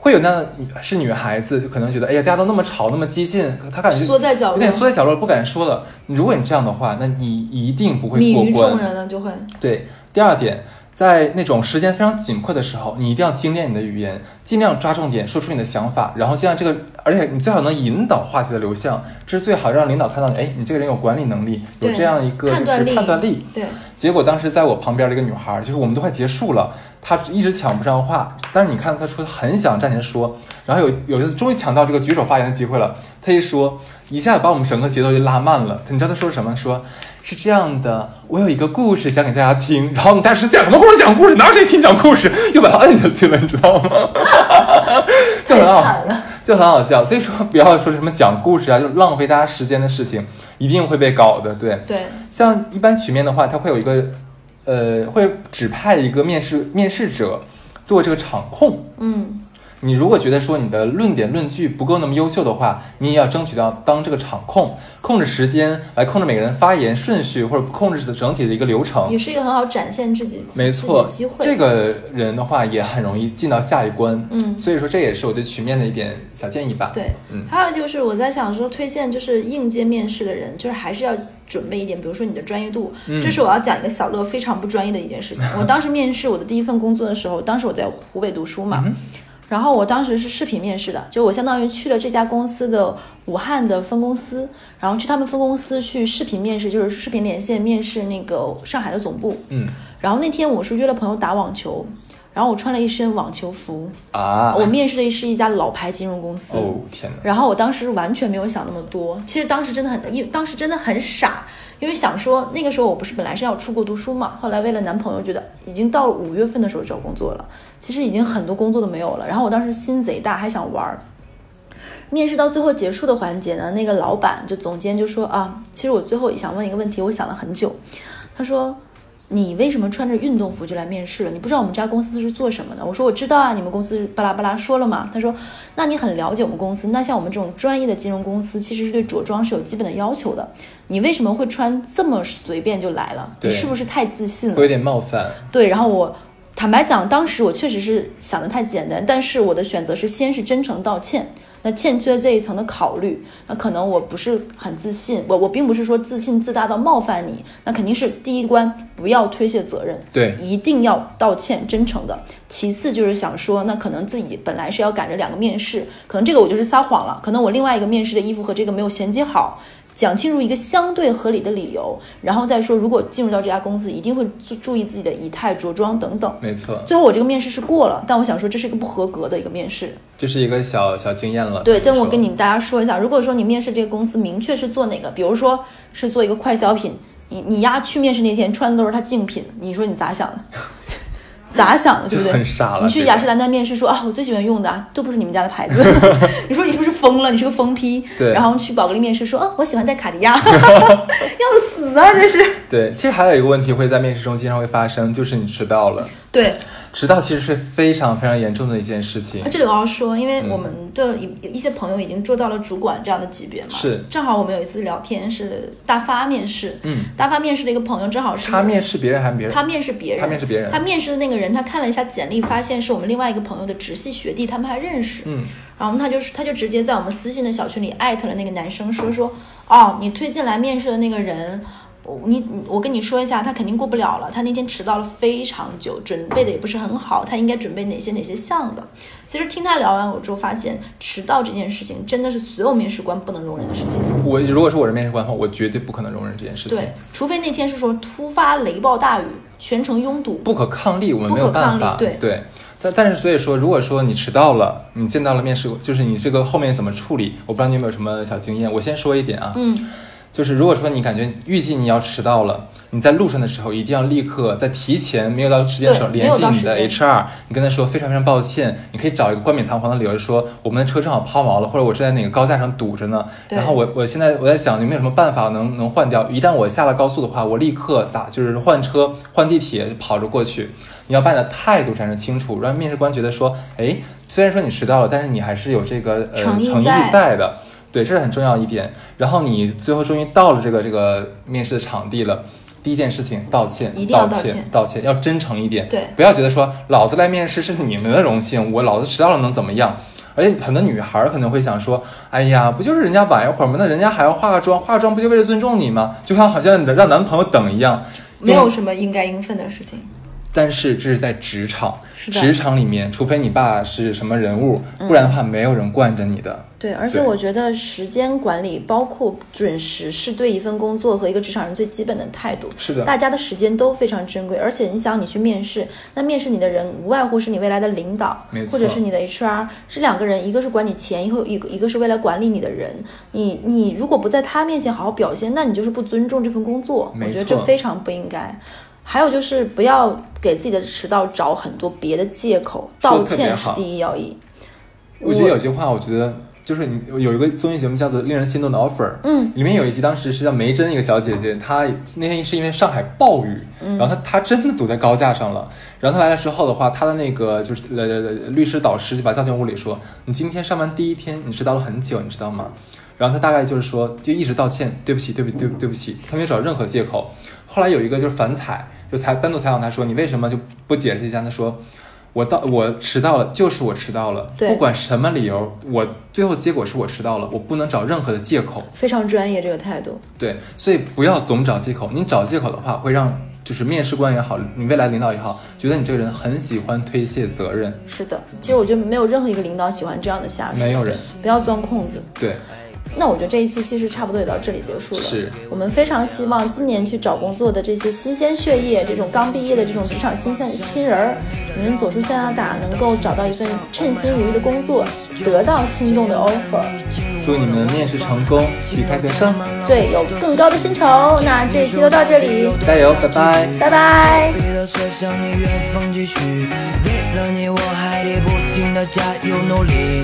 会有那样的是女孩子，就可能觉得，哎呀，大家都那么吵，那么激进，她感觉缩在角落有点缩在角落，不敢说了。如果你这样的话，那你一定不会泯于过关。众人了，就会对，第二点，在那种时间非常紧迫的时候，你一定要精炼你的语言，尽量抓重点，说出你的想法，然后尽量这个，而且你最好能引导话题的流向，这是最好让领导看到你，哎，你这个人有管理能力，有这样一个就是判断力。对，结果当时在我旁边的一个女孩儿，就是我们都快结束了，她一直抢不上话，但是你看她说她很想站起来说，然后有有一次终于抢到这个举手发言的机会了，她一说，一下子把我们整个节奏就拉慢了。你知道她说什么？说是这样的，我有一个故事讲给大家听，然后你当时讲什么故事？讲故事，哪有谁听讲故事？又把它摁下去了，你知道吗？就很好就很好笑。所以说不要说什么讲故事啊，就是浪费大家时间的事情，一定会被搞的。对，对，像一般曲面的话，它会有一个，呃，会指派一个面试面试者做这个场控。嗯，你如果觉得说你的论点论据不够那么优秀的话，你也要争取到当这个场控，控制时间来控制每个人发言顺序，或者控制整体的一个流程也。是一个很好展现自己没错机，会。这个人的话也很容易进到下一关。嗯所以说这也是我对曲面的一点小建议吧。对，嗯还有就是我在想说，推荐就是应届面试的人，就是还是要准备一点，比如说你的专业度。嗯这是我要讲一个小乐非常不专业的一件事情。我当时面试我的第一份工作的时候，当时我在湖北读书嘛，嗯然后我当时是视频面试的，就我相当于去了这家公司的武汉的分公司，然后去他们分公司去视频面试，就是视频连线面试那个上海的总部。嗯然后那天我是约了朋友打网球，然后我穿了一身网球服，啊，我面试的是一家老牌金融公司。哦天哪，然后我当时完全没有想那么多，其实当时真的很，因为当时真的很傻，因为想说那个时候我不是本来是要出国读书嘛，后来为了男朋友，觉得已经到了五月份的时候找工作了，其实已经很多工作都没有了。然后我当时心贼大，还想玩儿。面试到最后结束的环节呢，那个老板就总监就说啊，其实我最后也想问一个问题，我想了很久，他说。你为什么穿着运动服就来面试了？你不知道我们这家公司是做什么的？我说我知道啊，你们公司巴拉巴拉说了嘛。他说，那你很了解我们公司。那像我们这种专业的金融公司，其实是对着装是有基本的要求的。你为什么会穿这么随便就来了？你是不是太自信了会？有点冒犯。对，然后我坦白讲，当时我确实是想的太简单，但是我的选择是先是真诚道歉。那欠缺这一层的考虑，那可能我不是很自信，我我并不是说自信自大到冒犯你，那肯定是第一关不要推卸责任，对一定要道歉，真诚的。其次就是想说，那可能自己本来是要赶着两个面试，可能这个我就是撒谎了，可能我另外一个面试的衣服和这个没有衔接好。讲清楚一个相对合理的理由，然后再说，如果进入到这家公司，一定会注注意自己的仪态、着装等等。没错，最后我这个面试是过了，但我想说这是一个不合格的一个面试。就是一个小小经验了。对，但我跟你们大家说一下，如果说你面试这个公司明确是做哪个，比如说是做一个快消品，你你丫去面试那天穿的都是他竞品，你说你咋想的？咋想的，对不对？傻了你去雅诗兰黛面试说啊，我最喜欢用的啊都不是你们家的牌子，你说你是不是疯了，你是个疯批。对然后去宝格丽面试说，哦，我喜欢戴卡地亚，要死啊，这是。对，其实还有一个问题会在面试中经常会发生，就是你迟到了。对，迟到其实是非常非常严重的一件事情那。这里我要说，因嗯为我们的一一些朋友已经做到了主管这样的级别嘛，是正好我们有一次聊天是大发面试，嗯，大发面试的一个朋友正好是他面试别人还是别人？他面试别人，他面试别人他面试的那个人，他看了一下简历，发现是我们另外一个朋友的直系学弟，他们还认识。嗯，然后他就是他就直接在我们私信的小群里艾特了那个男生，说说哦，你推荐来面试的那个人。我你我跟你说一下，他肯定过不了了。他那天迟到了非常久，准备的也不是很好。他应该准备哪些哪些项的？其实听他聊完我之后，发现迟到这件事情真的是所有面试官不能容忍的事情。我如果是我是面试官的话，我绝对不可能容忍这件事情。对，除非那天是说突发雷暴大雨，全程拥堵，不可抗力，我们没有办法。对对，但但是所以说，如果说你迟到了，你见到了面试，就是你这个后面怎么处理，我不知道你有没有什么小经验。我先说一点啊，嗯，就是如果说你感觉预计你要迟到了，你在路上的时候一定要立刻在提前没有到时间的时候联系你的 HR，你跟他说非常非常抱歉，你可以找一个冠冕堂皇的理由说我们的车正好抛锚了，或者我正在哪个高架上堵着呢。然后我我现在我在想有没有什么办法能能换掉？一旦我下了高速的话，我立刻打就是换车换地铁跑着过去。你要把你的态度展示清楚，让面试官觉得说，哎，虽然说你迟到了，但是你还是有这个呃诚意在的。对，这是很重要一点。然后你最后终于到了这个这个面试的场地了，第一件事情道歉，一定要道道歉道歉，要真诚一点。对不要觉得说老子来面试是你们的荣幸，我老子迟到了能怎么样？而且很多女孩儿可能会想说，哎呀，不就是人家晚一会儿吗？那人家还要化个妆，化妆不就为了尊重你吗？就像好像让男朋友等一样。没有什么应该应分的事情。但是这是在职场，职场里面，除非你爸是什么人物，不然的话没有人惯着你的。对，而且我觉得时间管理包括准时是对一份工作和一个职场人最基本的态度。是的大家的时间都非常珍贵，而且你想，你去面试，那面试你的人无外乎是你未来的领导没，错或者是你的 HR，这两个人，一个是管你钱，一个一个一个是为了管理你的人。你你如果不在他面前好好表现，那你就是不尊重这份工作。我觉得这非常不应该。还有就是不要给自己的迟到找很多别的借口，道歉是第一要义。我觉得有句话，我觉得就是你有一个综艺节目叫做《令人心动的 offer》，嗯，里面有一集当时是叫梅珍一个小姐姐，她那天是因为上海暴雨，嗯然后她她真的堵在高架上了。然后她来了之后的话，她的那个就是呃律师导师就把她叫进屋里说：“你今天上班第一天，你迟到了很久，你知道吗？”然后她大概就是说，就一直道歉，对不起，对不起，对不对不起，她没有找任何借口。后来有一个就是反采，就采单独采访她说：“你为什么就不解释一下？”她说。我到我迟到了，就是我迟到了，对不管什么理由，我最后结果是我迟到了，我不能找任何的借口。非常专业这个态度。对，所以不要总找借口。你找借口的话，会让就是面试官也好，你未来领导也好，觉得你这个人很喜欢推卸责任。是的，其实我觉得没有任何一个领导喜欢这样的下属，没有人不要钻空子。对，那我觉得这一期其实差不多也到这里结束了。是我们非常希望今年去找工作的这些新鲜血液，这种刚毕业的这种职场新鲜新人儿，你们走出加拿大，能够找到一份称心如意的工作，得到心动的 offer，祝你们面试成功，旗开得胜，对，有更高的薪酬。那这一期就到这里，加油，拜拜。拜拜。为了射向你远方继续，为了你我还得不停的加油努力。